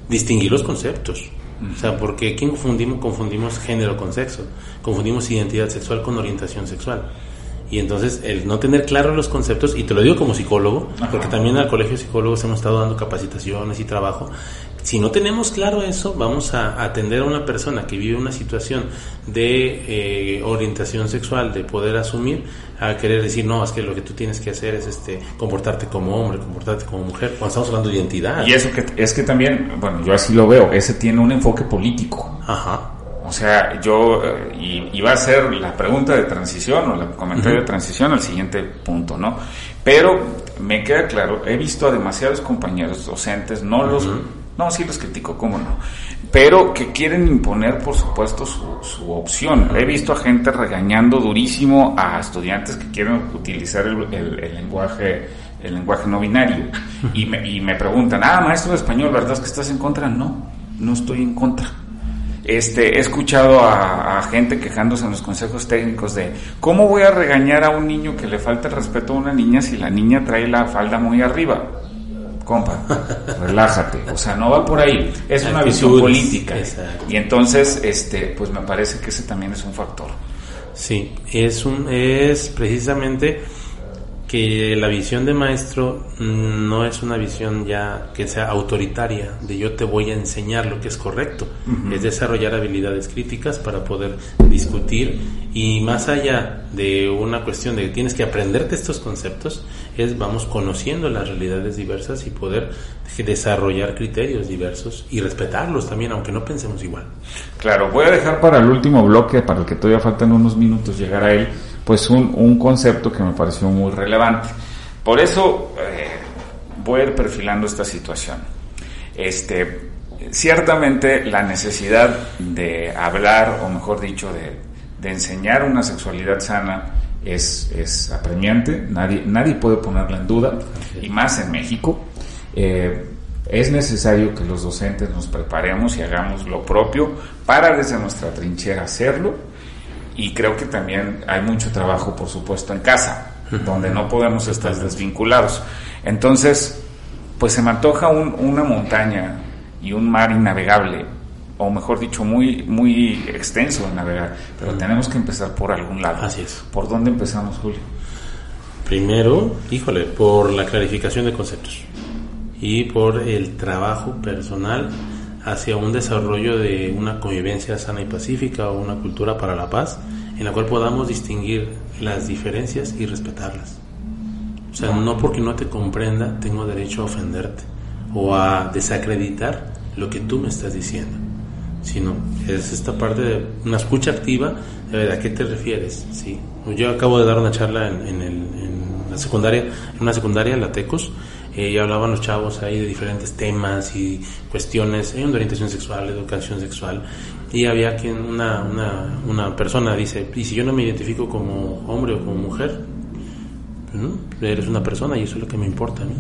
distinguir los conceptos. O sea, porque aquí confundimos, confundimos género con sexo, confundimos identidad sexual con orientación sexual. Y entonces el no tener claro los conceptos, y te lo digo como psicólogo, porque también al colegio de psicólogos hemos estado dando capacitaciones y trabajo, si no tenemos claro eso, vamos a atender a una persona que vive una situación de eh, orientación sexual, de poder asumir, a querer decir, no, es que lo que tú tienes que hacer es este comportarte como hombre, comportarte como mujer, cuando estamos hablando de identidad. Y eso que es que también, bueno, yo así lo veo, ese tiene un enfoque político. Ajá. O sea, yo eh, iba a hacer la pregunta de transición o el comentario de transición al siguiente punto, ¿no? Pero me queda claro, he visto a demasiados compañeros docentes, no los, no, sí los critico, cómo no, pero que quieren imponer, por supuesto, su, su opción. He visto a gente regañando durísimo a estudiantes que quieren utilizar el, lenguaje el lenguaje no binario y me, y me preguntan, ah, maestro de español, ¿verdad que estás en contra? No, no estoy en contra. Este, he escuchado a, a gente quejándose en los consejos técnicos de cómo voy a regañar a un niño que le falta el respeto a una niña si la niña trae la falda muy arriba. Compa, relájate. O sea, no va por ahí. Es una visión política. exacto. Y entonces, este, pues me parece que ese también es un factor. Sí, es un es precisamente que la visión de maestro no es una visión ya que sea autoritaria, de yo te voy a enseñar lo que es correcto, es desarrollar habilidades críticas para poder discutir y más allá de una cuestión de que tienes que aprenderte estos conceptos, es vamos conociendo las realidades diversas y poder desarrollar criterios diversos y respetarlos también, aunque no pensemos igual. Claro, voy a dejar para el último bloque, para el que todavía faltan unos minutos llegar a él, pues un, un concepto que me pareció muy relevante. Por eso eh, voy a ir perfilando esta situación. Este, ciertamente la necesidad de hablar, o mejor dicho, de, de enseñar una sexualidad sana es, es apremiante, nadie, nadie puede ponerla en duda, y más en México. Eh, es necesario que los docentes nos preparemos y hagamos lo propio para desde nuestra trinchera hacerlo. Y creo que también hay mucho trabajo, por supuesto, en casa, donde no podemos estar desvinculados. Entonces, pues se me antoja un- una montaña y un mar innavegable, o mejor dicho, muy, muy extenso de navegar. Pero tenemos que empezar por algún lado. Así es. ¿Por dónde empezamos, Julio? Primero, híjole, por la clarificación de conceptos y por el trabajo personal hacia un desarrollo de una convivencia sana y pacífica o una cultura para la paz en la cual podamos distinguir las diferencias y respetarlas. O sea, no porque no te comprenda tengo derecho a ofenderte o a desacreditar lo que tú me estás diciendo, sino es esta parte de una escucha activa, de ver, ¿a qué te refieres? Sí. Yo acabo de dar una charla en, en el- en la secundaria, en una secundaria, la Tecos, eh, y hablaban los chavos ahí de diferentes temas y cuestiones, eh, de orientación sexual, educación sexual, y había quien, una, una, una persona dice, ¿y si yo no me identifico como hombre o como mujer? Eres una persona y eso es lo que me importa a mí.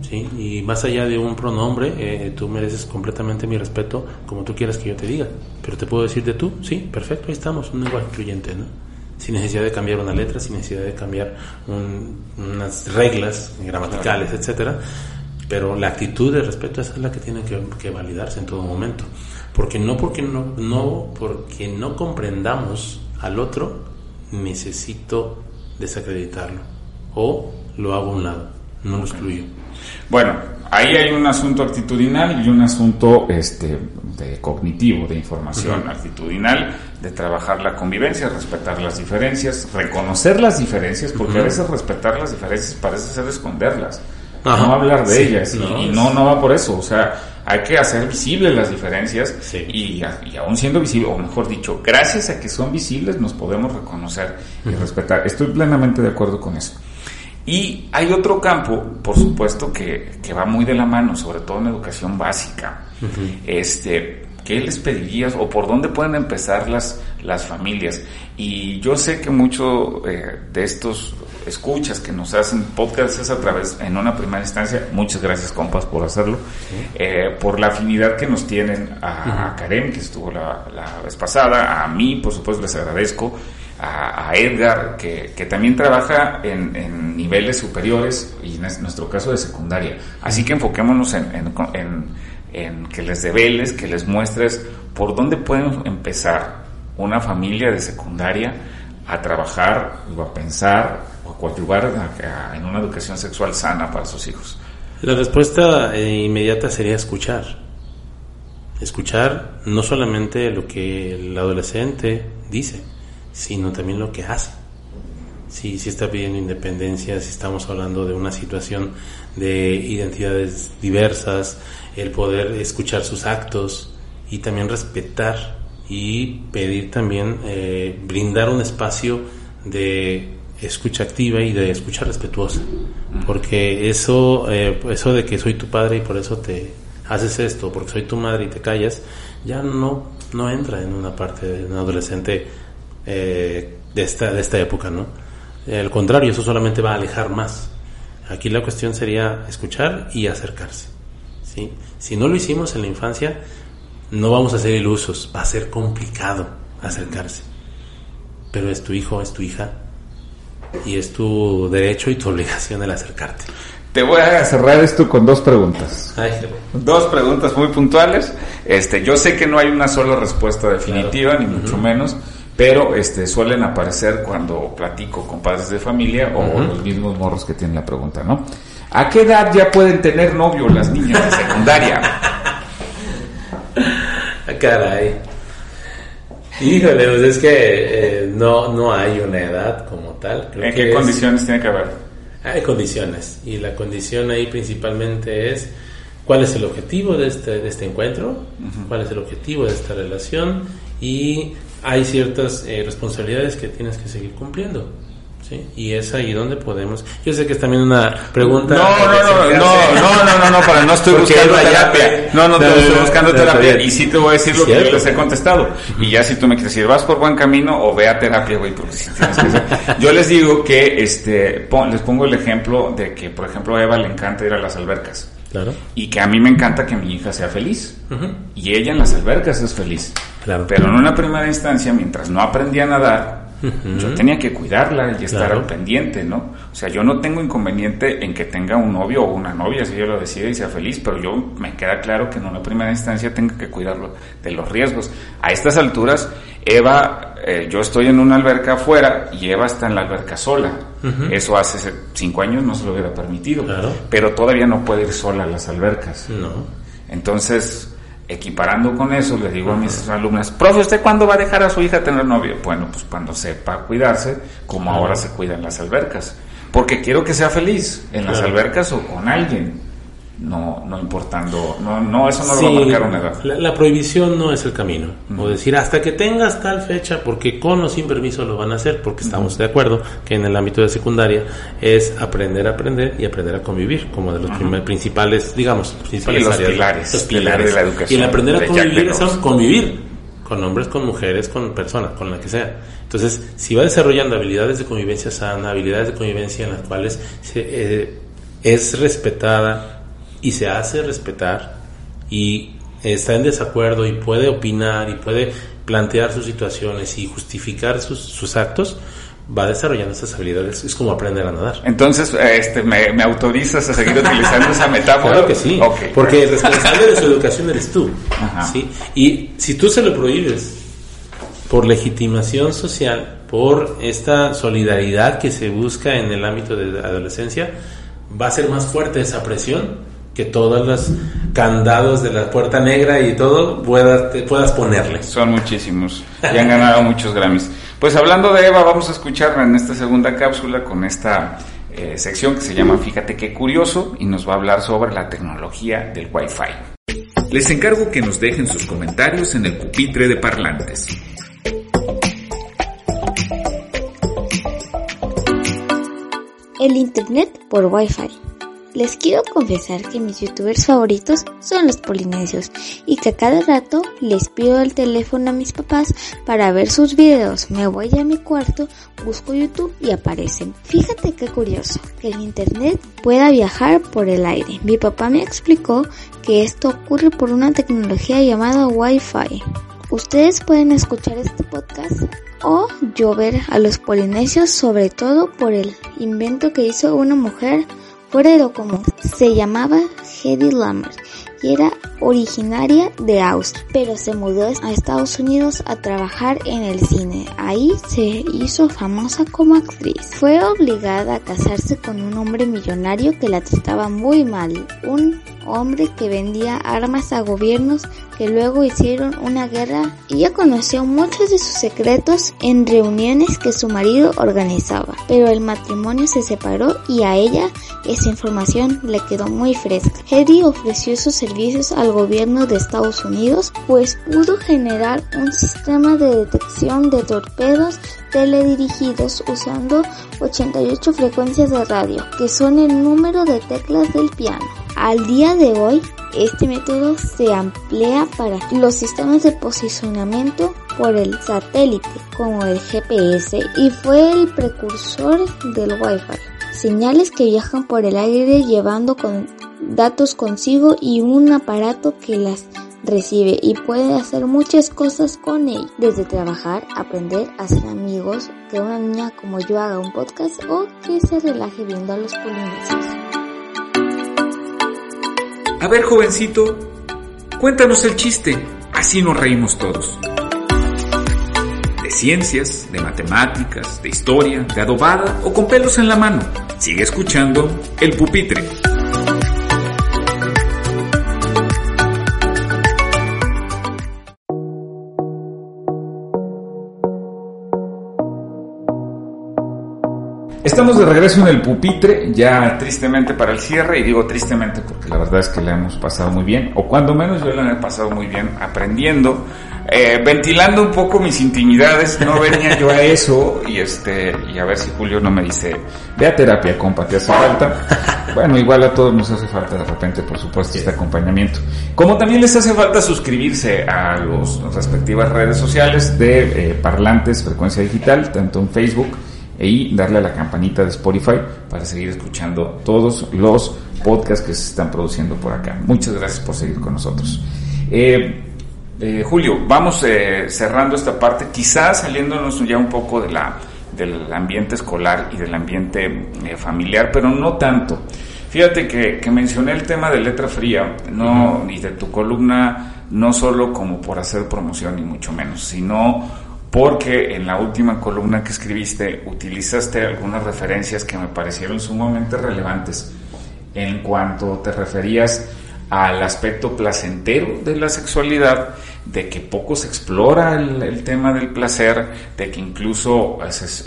¿sí? Y más allá de un pronombre, eh, tú mereces completamente mi respeto como tú quieras que yo te diga. Pero te puedo decir de tú, sí, perfecto, ahí estamos, un lenguaje incluyente, ¿no? Sin necesidad de cambiar una letra, sin necesidad de cambiar un- unas reglas gramaticales, etcétera. Pero la actitud de respeto esa es la que tiene que, que validarse en todo momento. Porque no porque no, no porque no comprendamos al otro, necesito desacreditarlo. O lo hago a un lado, no lo excluyo. Bueno, ahí hay un asunto actitudinal y un asunto este, de cognitivo, de información actitudinal, de trabajar la convivencia, respetar las diferencias, reconocer las diferencias, porque a veces respetar las diferencias parece ser esconderlas, no hablar de Sí, ellas, y- no, y, no, no va por eso, o sea, hay que hacer visibles las diferencias y, y, aún siendo visibles, o mejor dicho, gracias a que son visibles nos podemos reconocer y respetar. Estoy plenamente de acuerdo con eso. Y hay otro campo, por supuesto, que, que va muy de la mano, sobre todo en educación básica. Este, ¿Qué les pedirías o por dónde pueden empezar las, las familias? Y yo sé que mucho eh, de estos escuchas que nos hacen podcasts es a través, en una primera instancia, muchas gracias compas por hacerlo, eh, por la afinidad que nos tienen a, Karen, que estuvo la, la, vez pasada, a mí, por supuesto, les agradezco, a, Edgar, que, que, también trabaja en, niveles superiores y en nuestro caso de secundaria. Así que enfoquémonos en, en, en que les develes, que les muestres por dónde pueden empezar una familia de secundaria a trabajar o a pensar o a coadyuvar en una educación sexual sana para sus hijos? La respuesta eh, inmediata sería escuchar. Escuchar no solamente lo que el adolescente dice, sino también lo que hace. Si, si está pidiendo independencia, si estamos hablando de una situación de identidades diversas, el poder escuchar sus actos y también respetar y pedir también, eh, brindar un espacio de escucha activa y de escucha respetuosa. Porque eso, eh, eso de que soy tu padre y por eso te haces esto, porque soy tu madre y te callas, ya no, no entra en una parte de un adolescente eh, de, esta, de esta época, ¿no? Al contrario, eso solamente va a alejar más. Aquí la cuestión sería escuchar y acercarse. ¿sí? Si no lo hicimos en la infancia, no vamos a ser ilusos, va a ser complicado acercarse. Pero es tu hijo, es tu hija, y es tu derecho y tu obligación el acercarte. Te voy a cerrar esto con dos preguntas. dos preguntas muy puntuales. Este, yo sé que no hay una sola respuesta definitiva, ni mucho menos, pero este, suelen aparecer cuando platico con padres de familia o los mismos morros que tienen la pregunta, ¿no? ¿A qué edad ya pueden tener novio las niñas de secundaria? Caray. Híjole, pues es que eh, no, no hay una edad como tal. ¿En qué condiciones tiene que haber? Hay condiciones. Y la condición ahí principalmente es cuál es el objetivo de este, de este encuentro, cuál es el objetivo de esta relación y hay ciertas eh, responsabilidades que tienes que seguir cumpliendo. ¿sí? Y es ahí donde podemos. Yo sé que es también una pregunta. No, no, no, no, no, no, no, no, para no estoy buscando terapia. No, no, no, estoy buscando terapia. Y sí te voy a decir lo que yo les he contestado. Y ya si tú me quieres decir, vas por buen camino o ve a terapia, güey, porque si tienes que hacer. Yo les digo que, este, les pongo el ejemplo de que, por ejemplo, a Eva le encanta ir a las albercas. Claro. Y que a mí me encanta que mi hija sea feliz. Y ella en las albercas es feliz. Claro. Pero en una primera instancia, mientras no aprendía a nadar, yo tenía que cuidarla y estar al pendiente, ¿no? O sea, yo no tengo inconveniente en que tenga un novio o una novia, si ella lo decide y sea feliz, pero yo me queda claro que en una primera instancia tengo que cuidarlo de los riesgos. A estas alturas, Eva, eh, yo estoy en una alberca afuera y Eva está en la alberca sola. Eso hace cinco años no se lo hubiera permitido, pero todavía no puede ir sola a las albercas. No. Entonces, equiparando con eso, le digo a mis alumnas, profe, ¿usted cuándo va a dejar a su hija tener novio? Bueno, pues cuando sepa cuidarse, como ahora se cuidan las albercas. Porque quiero que sea feliz en las albercas o con alguien no, no importando, no, no, eso no lo va a marcar una edad. La, prohibición no es el camino. O decir, hasta que tengas tal fecha, porque con o sin permiso lo van a hacer, porque estamos de acuerdo que en el ámbito de secundaria es aprender a aprender y aprender a convivir, como de los principales, digamos, principales los pilares, los pilares de la educación. Y el aprender a convivir es convivir con hombres, con mujeres, con personas, con la que sea. Entonces, si va desarrollando habilidades de convivencia sana, habilidades de convivencia en las cuales eh, es respetada, y se hace respetar y está en desacuerdo y puede opinar y puede plantear sus situaciones y justificar sus, sus actos, va desarrollando esas habilidades. Es como aprender a nadar. Entonces, este, ¿me, autorizas a seguir utilizando esa metáfora? Claro que sí, porque el responsable de su educación eres tú. ¿sí? Y si tú se lo prohíbes por legitimación social, por esta solidaridad que se busca en el ámbito de la adolescencia, va a ser más fuerte esa presión que todos los candados de la puerta negra y todo puedas, puedas ponerle. Son muchísimos y han ganado muchos Grammys. Pues hablando de Eva, vamos a escucharla en esta segunda cápsula con esta eh, sección que se llama Fíjate qué curioso y nos va a hablar sobre la tecnología del Wi-Fi. Les encargo que nos dejen sus comentarios en el pupitre de parlantes. El Internet por Wi-Fi. Les quiero confesar que mis youtubers favoritos son los polinesios y que a cada rato les pido el teléfono a mis papás para ver sus videos. Me voy a mi cuarto, busco YouTube y aparecen. Fíjate qué curioso, que el internet pueda viajar por el aire. Mi papá me explicó que esto ocurre por una tecnología llamada Wi-Fi. Ustedes pueden escuchar este podcast o yo ver a los polinesios sobre todo por el invento que hizo una mujer lo común. Se llamaba Hedy Lamarr y era originaria de Austria, pero se mudó a Estados Unidos a trabajar en el cine. Ahí se hizo famosa como actriz. Fue obligada a casarse con un hombre millonario que la trataba muy mal, un hombre que vendía armas a gobiernos que luego hicieron una guerra. Ella conoció muchos de sus secretos en reuniones que su marido organizaba, pero el matrimonio se separó y a ella esa información le quedó muy fresca. Hedy ofreció sus servicios al gobierno de Estados Unidos, pues pudo generar un sistema de detección de torpedos teledirigidos usando 88 frecuencias de radio, que son el número de teclas del piano. Al día de hoy, este método se emplea para los sistemas de posicionamiento por el satélite, como el GPS, y fue el precursor del Wi-Fi. Señales que viajan por el aire llevando con datos consigo y un aparato que las recibe y puede hacer muchas cosas con él, desde trabajar, aprender, hacer amigos, que una niña como yo haga un podcast o que se relaje viendo a los polinesios. A ver, jovencito, cuéntanos el chiste, así nos reímos todos. De ciencias, de matemáticas, de historia, de adobada o con pelos en la mano. Sigue escuchando El Pupitre. Estamos de regreso en el pupitre, ya tristemente para el cierre, y digo tristemente porque la verdad es que la hemos pasado muy bien, o cuando menos yo la he pasado muy bien aprendiendo, eh, ventilando un poco mis intimidades, no venía yo a eso, y este, y a ver si Julio no me dice, ve a terapia, compa, te hace falta. Bueno, igual a todos nos hace falta de repente, por supuesto, este acompañamiento. Como también les hace falta suscribirse a las respectivas redes sociales de eh, Parlantes Frecuencia Digital, tanto en Facebook, y darle a la campanita de Spotify para seguir escuchando todos los podcasts que se están produciendo por acá. Muchas gracias por seguir con nosotros. Eh, eh, Julio, vamos eh, cerrando esta parte, quizás saliéndonos ya un poco de la, del ambiente escolar y del ambiente familiar, pero no tanto. Fíjate que, que, mencioné el tema de letra fría, no, ni de tu columna, no solo como por hacer promoción, ni mucho menos, sino porque en la última columna que escribiste utilizaste algunas referencias que me parecieron sumamente relevantes en cuanto te referías al aspecto placentero de la sexualidad, de que poco se explora el, tema del placer, de que incluso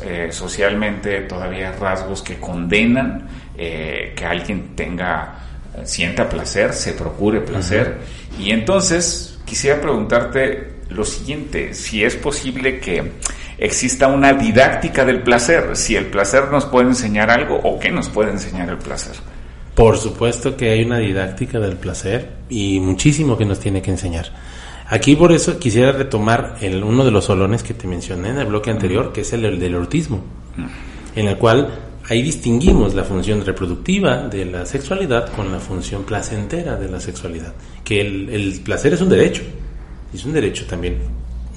eh, socialmente todavía hay rasgos que condenan eh, que alguien tenga, eh, sienta placer, se procure placer. Y entonces quisiera preguntarte lo siguiente, si es posible que exista una didáctica del placer, si el placer nos puede enseñar algo o qué nos puede enseñar el placer. Por supuesto que hay una didáctica del placer y muchísimo que nos tiene que enseñar. Aquí por eso quisiera retomar el, uno de los solones que te mencioné en el bloque anterior, que es el, del autismo, en el cual ahí distinguimos la función reproductiva de la sexualidad con la función placentera de la sexualidad, que el placer es un derecho, es un derecho también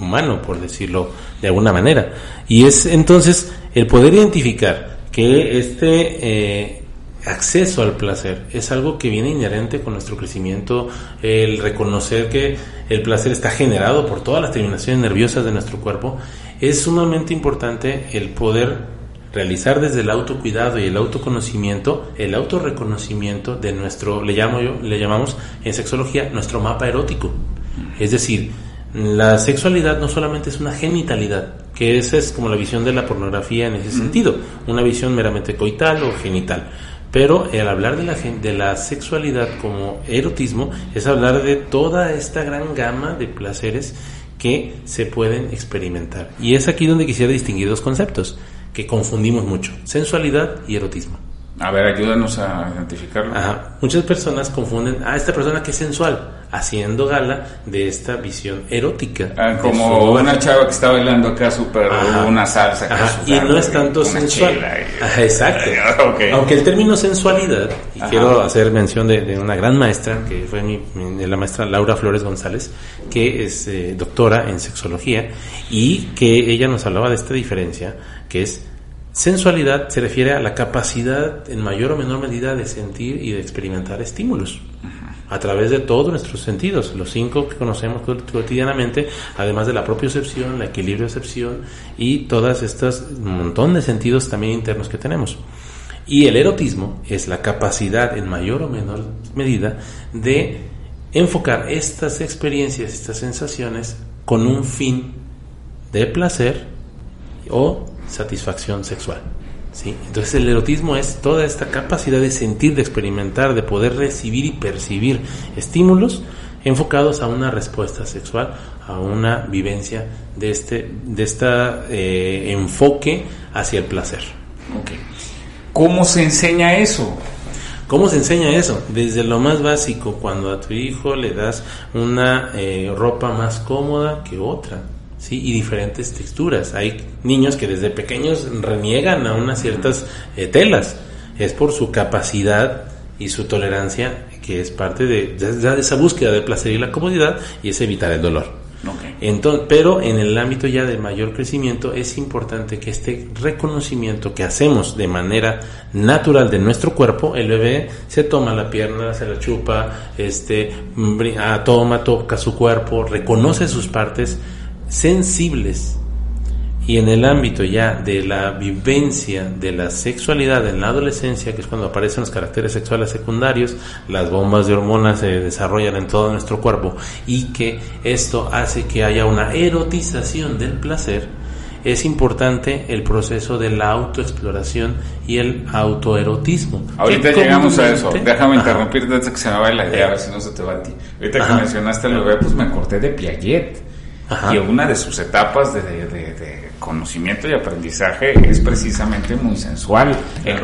humano, por decirlo de alguna manera. Y es entonces el poder identificar que este eh, acceso al placer es algo que viene inherente con nuestro crecimiento, el reconocer que el placer está generado por todas las terminaciones nerviosas de nuestro cuerpo, es sumamente importante el poder realizar desde el autocuidado y el autoconocimiento, el autorreconocimiento de nuestro, le llamo yo, le llamamos en sexología, nuestro mapa erótico. Es decir, la sexualidad no solamente es una genitalidad, que esa es como la visión de la pornografía en ese sentido, una visión meramente coital o genital. Pero el hablar de la, de la sexualidad como erotismo es hablar de toda esta gran gama de placeres que se pueden experimentar. Y es aquí donde quisiera distinguir dos conceptos que confundimos mucho, sensualidad y erotismo. A ver, ayúdanos a identificarlo. Muchas personas confunden a esta persona que es sensual, haciendo gala de esta visión erótica. Ah, como una chava que está bailando acá súper una salsa. y no es tanto sensual. exacto. Aunque el término sensualidad, y quiero hacer mención de, una gran maestra, que fue mi, la maestra Laura Flores González, que es eh, doctora en sexología, y que ella nos hablaba de esta diferencia, que es Sensualidad se refiere a la capacidad en mayor o menor medida de sentir y de experimentar estímulos a través de todos nuestros sentidos, los cinco que conocemos cotidianamente, además de la propiocepción, la equilibriocepción y todas estas montón de sentidos también internos que tenemos. Y el erotismo es la capacidad en mayor o menor medida de enfocar estas experiencias, estas sensaciones con un fin de placer o satisfacción sexual. ¿Sí? Entonces el erotismo es toda esta capacidad de sentir, de experimentar, de poder recibir y percibir estímulos enfocados a una respuesta sexual, a una vivencia de este de esta, eh, enfoque hacia el placer. Okay. ¿Cómo se enseña eso? ¿Cómo se enseña eso? Desde lo más básico, cuando a tu hijo le das una eh, ropa más cómoda que otra ¿sí? y diferentes texturas. Hay niños que desde pequeños reniegan a unas ciertas eh, telas. Es por su capacidad y su tolerancia que es parte de, de, esa búsqueda de placer y la comodidad y es evitar el dolor. Entonces, pero en el ámbito ya de mayor crecimiento es importante que este reconocimiento que hacemos de manera natural de nuestro cuerpo, el bebé se toma la pierna, se la chupa, este, ah, toma, toca su cuerpo, reconoce sus partes, sensibles y en el ámbito ya de la vivencia de la sexualidad en la adolescencia, que es cuando aparecen los caracteres sexuales secundarios, las bombas de hormonas se desarrollan en todo nuestro cuerpo y que esto hace que haya una erotización del placer, es importante el proceso de la autoexploración y el autoerotismo. Ahorita llegamos a eso. Déjame interrumpirte antes que se me vaya la idea, a ver si no se te va a ti. Ahorita que mencionaste el bebé, pues me acordé de Piaget y una de sus etapas de, conocimiento y aprendizaje es precisamente muy sensual. En,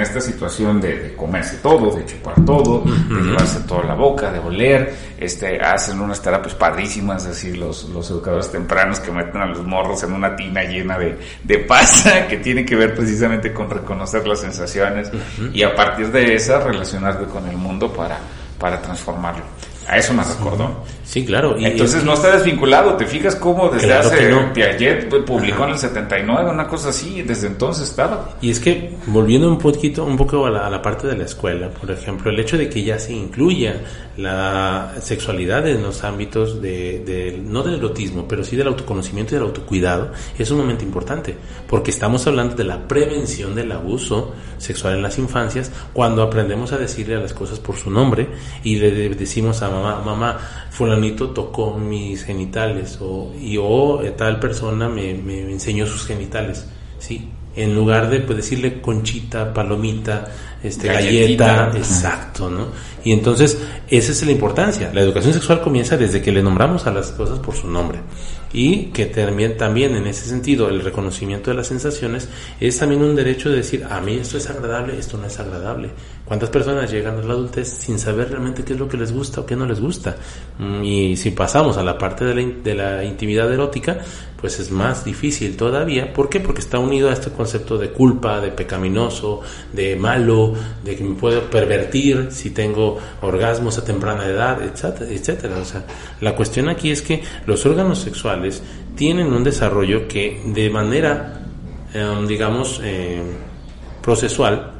esta situación de, comerse todo, de chupar todo, de llevarse toda la boca, de oler, este, hacen unas terapias padrísimas, así los, los educadores tempranos que meten a los morros en una tina llena de, de pasta, que tiene que ver precisamente con reconocer las sensaciones y a partir de esa relacionarse con el mundo para, para transformarlo. A eso me recordó. Sí, claro. Y Entonces no está desvinculado. ¿Te fijas cómo desde hace Piaget publicó en el 79 una cosa así y desde entonces estaba? Y es que volviendo un poquito, un poco a la, parte de la escuela, por ejemplo, el hecho de que ya se incluya la sexualidad en los ámbitos de, no del erotismo, pero sí del autoconocimiento y del autocuidado es un momento importante, porque estamos hablando de la prevención del abuso sexual en las infancias cuando aprendemos a decirle a las cosas por su nombre y le decimos a mamá, mamá, fulanito tocó mis genitales o, y, o eh, tal persona me, me, enseñó sus genitales, ¿sí? En lugar de pues, decirle conchita, palomita, este, galleta, exacto, ¿no? Y entonces, esa es la importancia. La educación sexual comienza desde que le nombramos a las cosas por su nombre. Y que también, también en ese sentido, el reconocimiento de las sensaciones es también un derecho de decir, a mí esto es agradable, esto no es agradable. ¿Cuántas personas llegan a la adultez sin saber realmente qué es lo que les gusta o qué no les gusta? Mm, y si pasamos a la parte de la, de la intimidad erótica, pues es más difícil todavía. ¿Por qué? Porque está unido a este concepto de culpa, de pecaminoso, de malo, de que me puedo pervertir si tengo orgasmos temprana edad, etcétera. O sea, la cuestión aquí es que los órganos sexuales tienen un desarrollo que de manera, em, digamos, eh, procesual,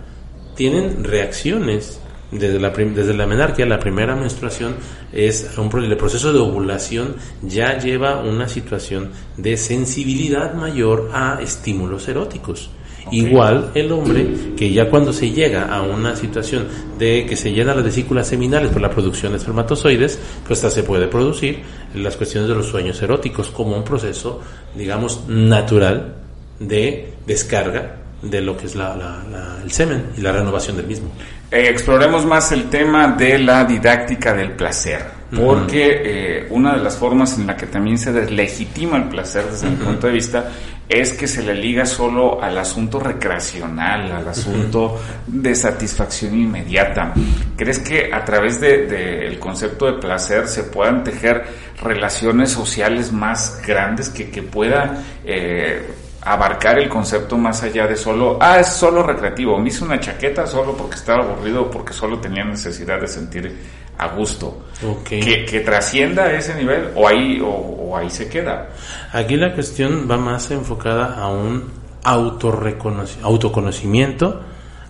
tienen reacciones desde la, desde la menarquia, la primera menstruación es un, proceso de ovulación ya lleva una situación de sensibilidad mayor a estímulos eróticos. Igual el hombre que ya cuando se llega a una situación de que se llenan las vesículas seminales por la producción de espermatozoides, pues hasta se puede producir las cuestiones de los sueños eróticos como un proceso, digamos, natural de descarga de lo que es la, la, el semen y la renovación del mismo. Eh, exploremos más el tema de la didáctica del placer, porque eh, una de las formas en la que también se deslegitima el placer desde mi punto de vista es que se le liga solo al asunto recreacional, al asunto de satisfacción inmediata. ¿Crees que a través del de, concepto de placer se puedan tejer relaciones sociales más grandes que, que pueda eh, abarcar el concepto más allá de solo, ah, es solo recreativo, me hice una chaqueta solo porque estaba aburrido, porque solo tenía necesidad de sentir a gusto. Que, que, trascienda ese nivel o ahí, o, ahí se queda. Aquí la cuestión va más enfocada a un autoconocimiento,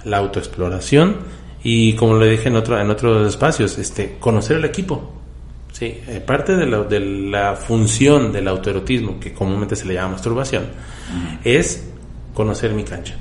la autoexploración y como le dije en, otro, en otros espacios, este, conocer el equipo. Sí, eh, parte de la, de la función del autoerotismo, que comúnmente se le llama masturbación, es conocer mi cancha.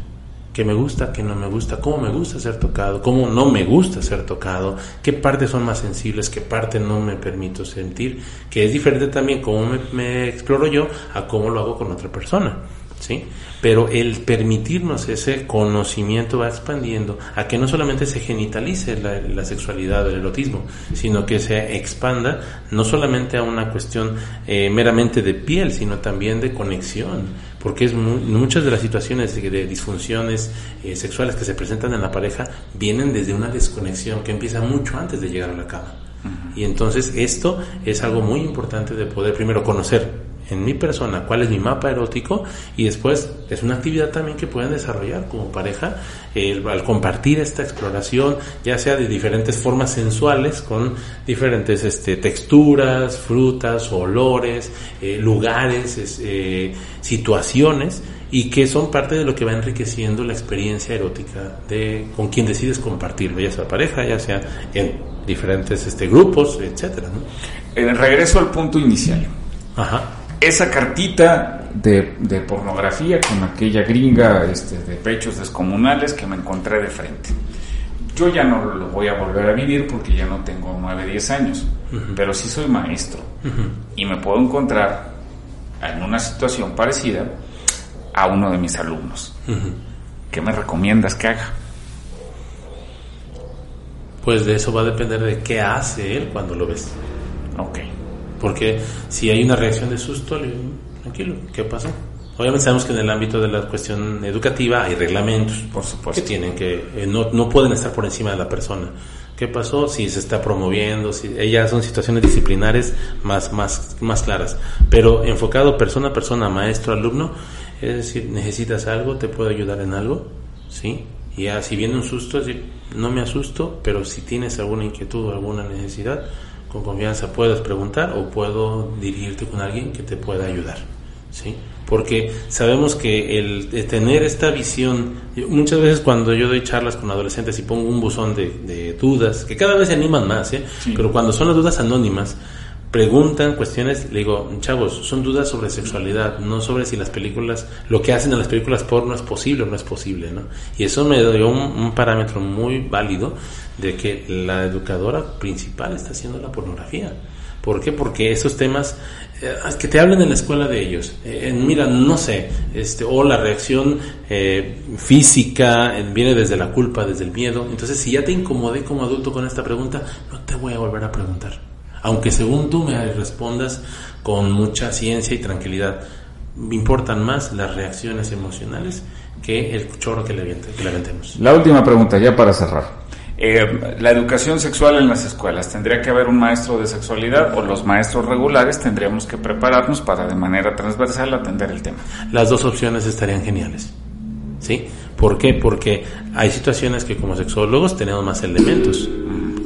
¿Qué me gusta, qué no me gusta, cómo me gusta ser tocado, cómo no me gusta ser tocado, qué partes son más sensibles, qué partes no me permito sentir, que es diferente también cómo me, exploro yo a cómo lo hago con otra persona. ¿sí? Pero el permitirnos ese conocimiento va expandiendo a que no solamente se genitalice la, sexualidad o el erotismo, sino que se expanda no solamente a una cuestión eh, meramente de piel, sino también de conexión porque es muchas de las situaciones de, disfunciones eh, sexuales que se presentan en la pareja vienen desde una desconexión que empieza mucho antes de llegar a la cama. Y entonces esto es algo muy importante de poder primero conocer en mi persona cuál es mi mapa erótico y después es una actividad también que pueden desarrollar como pareja al compartir esta exploración ya sea de diferentes formas sensuales con diferentes este, texturas, frutas, olores, eh, lugares, eh, situaciones y que son parte de lo que va enriqueciendo la experiencia erótica de con quien decides compartir, ya sea pareja, ya sea en diferentes este, grupos, etcétera. El regreso al punto inicial. Ajá esa cartita de, de, pornografía con aquella gringa este, de pechos descomunales que me encontré de frente. Yo ya no lo voy a volver a vivir porque ya no tengo 9, 10 años, pero sí soy maestro y me puedo encontrar en una situación parecida a uno de mis alumnos. ¿Qué me recomiendas que haga? Pues de eso va a depender de qué hace él cuando lo ves. Ok. Porque si hay una reacción de susto, le digo, tranquilo, ¿qué pasó? Obviamente sabemos que en el ámbito de la cuestión educativa hay reglamentos, por supuesto, que tienen que eh, no, no pueden estar por encima de la persona. ¿Qué pasó? Si se está promoviendo, si ellas son situaciones disciplinares más, más, más claras. Pero enfocado persona a persona, maestro, alumno, es decir, necesitas algo, te puedo ayudar en algo, ¿sí? Y ya, si viene un susto, no me asusto, pero si tienes alguna inquietud o alguna necesidad, con confianza puedes preguntar o puedo dirigirte con alguien que te pueda ayudar. ¿sí? Porque sabemos que el, tener esta visión, muchas veces cuando yo doy charlas con adolescentes y pongo un buzón de, dudas, que cada vez se animan más, ¿eh? pero cuando son las dudas anónimas, preguntan cuestiones, le digo, chavos, son dudas sobre sexualidad, no sobre si las películas, lo que hacen en las películas porno es posible o no es posible, ¿no? Y eso me dio un, parámetro muy válido de que la educadora principal está haciendo la pornografía. ¿Por qué? Porque esos temas eh, que te hablen en la escuela de ellos, eh, mira, no sé, este, o la reacción eh, física viene desde la culpa, desde el miedo. Entonces, si ya te incomodé como adulto con esta pregunta, no te voy a volver a preguntar aunque según tú me respondas con mucha ciencia y tranquilidad, me importan más las reacciones emocionales que el chorro que le, aventemos. La última pregunta, ya para cerrar. Eh, la educación sexual en las escuelas, ¿tendría que haber un maestro de sexualidad o los maestros regulares tendríamos que prepararnos para de manera transversal atender el tema? Las dos opciones estarían geniales. ¿Sí? ¿Por qué? Porque hay situaciones que como sexólogos tenemos más elementos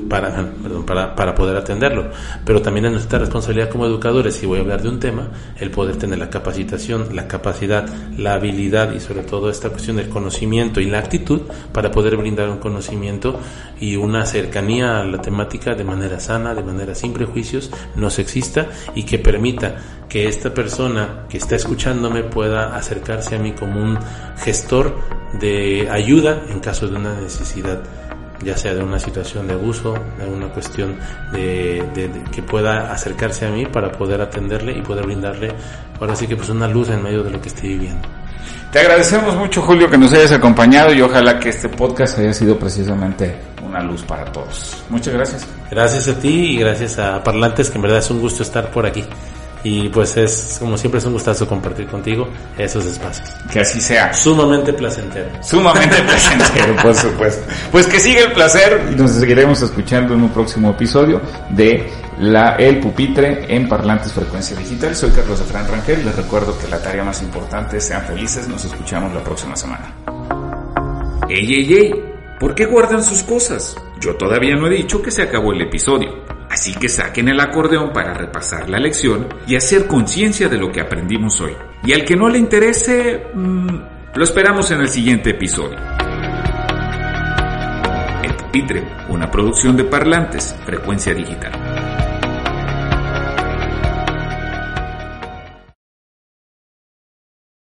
para, para, para, poder atenderlo. Pero también es nuestra responsabilidad como educadores, si voy a hablar de un tema, el poder tener la capacitación, la capacidad, la habilidad y sobre todo esta cuestión del conocimiento y la actitud para poder brindar un conocimiento y una cercanía a la temática de manera sana, de manera sin prejuicios, no sexista y que permita que esta persona que está escuchándome pueda acercarse a mí como un gestor de ayuda en caso de una necesidad ya sea de una situación de abuso, de una cuestión de, que pueda acercarse a mí para poder atenderle y poder brindarle, ahora sí que pues una luz en medio de lo que esté viviendo. Te agradecemos mucho, Julio, que nos hayas acompañado y ojalá que este podcast haya sido precisamente una luz para todos. Muchas gracias. Gracias a ti y gracias a Parlantes, que en verdad es un gusto estar por aquí. Y pues es, como siempre, es un gustazo compartir contigo esos espacios. Que así sea. Sumamente placentero. Sumamente placentero, por supuesto. Pues que siga el placer y nos seguiremos escuchando en un próximo episodio de la El Pupitre en Parlantes Frecuencia Digital. Soy Carlos Efraín Rangel. Les recuerdo que la tarea más importante es sean felices. Nos escuchamos la próxima semana. Ey, ey, ey. ¿Por qué guardan sus cosas? Yo todavía no he dicho que se acabó el episodio. Así que saquen el acordeón para repasar la lección y hacer conciencia de lo que aprendimos hoy. Y al que no le interese, mmm, lo esperamos en el siguiente episodio. El una producción de parlantes, frecuencia digital.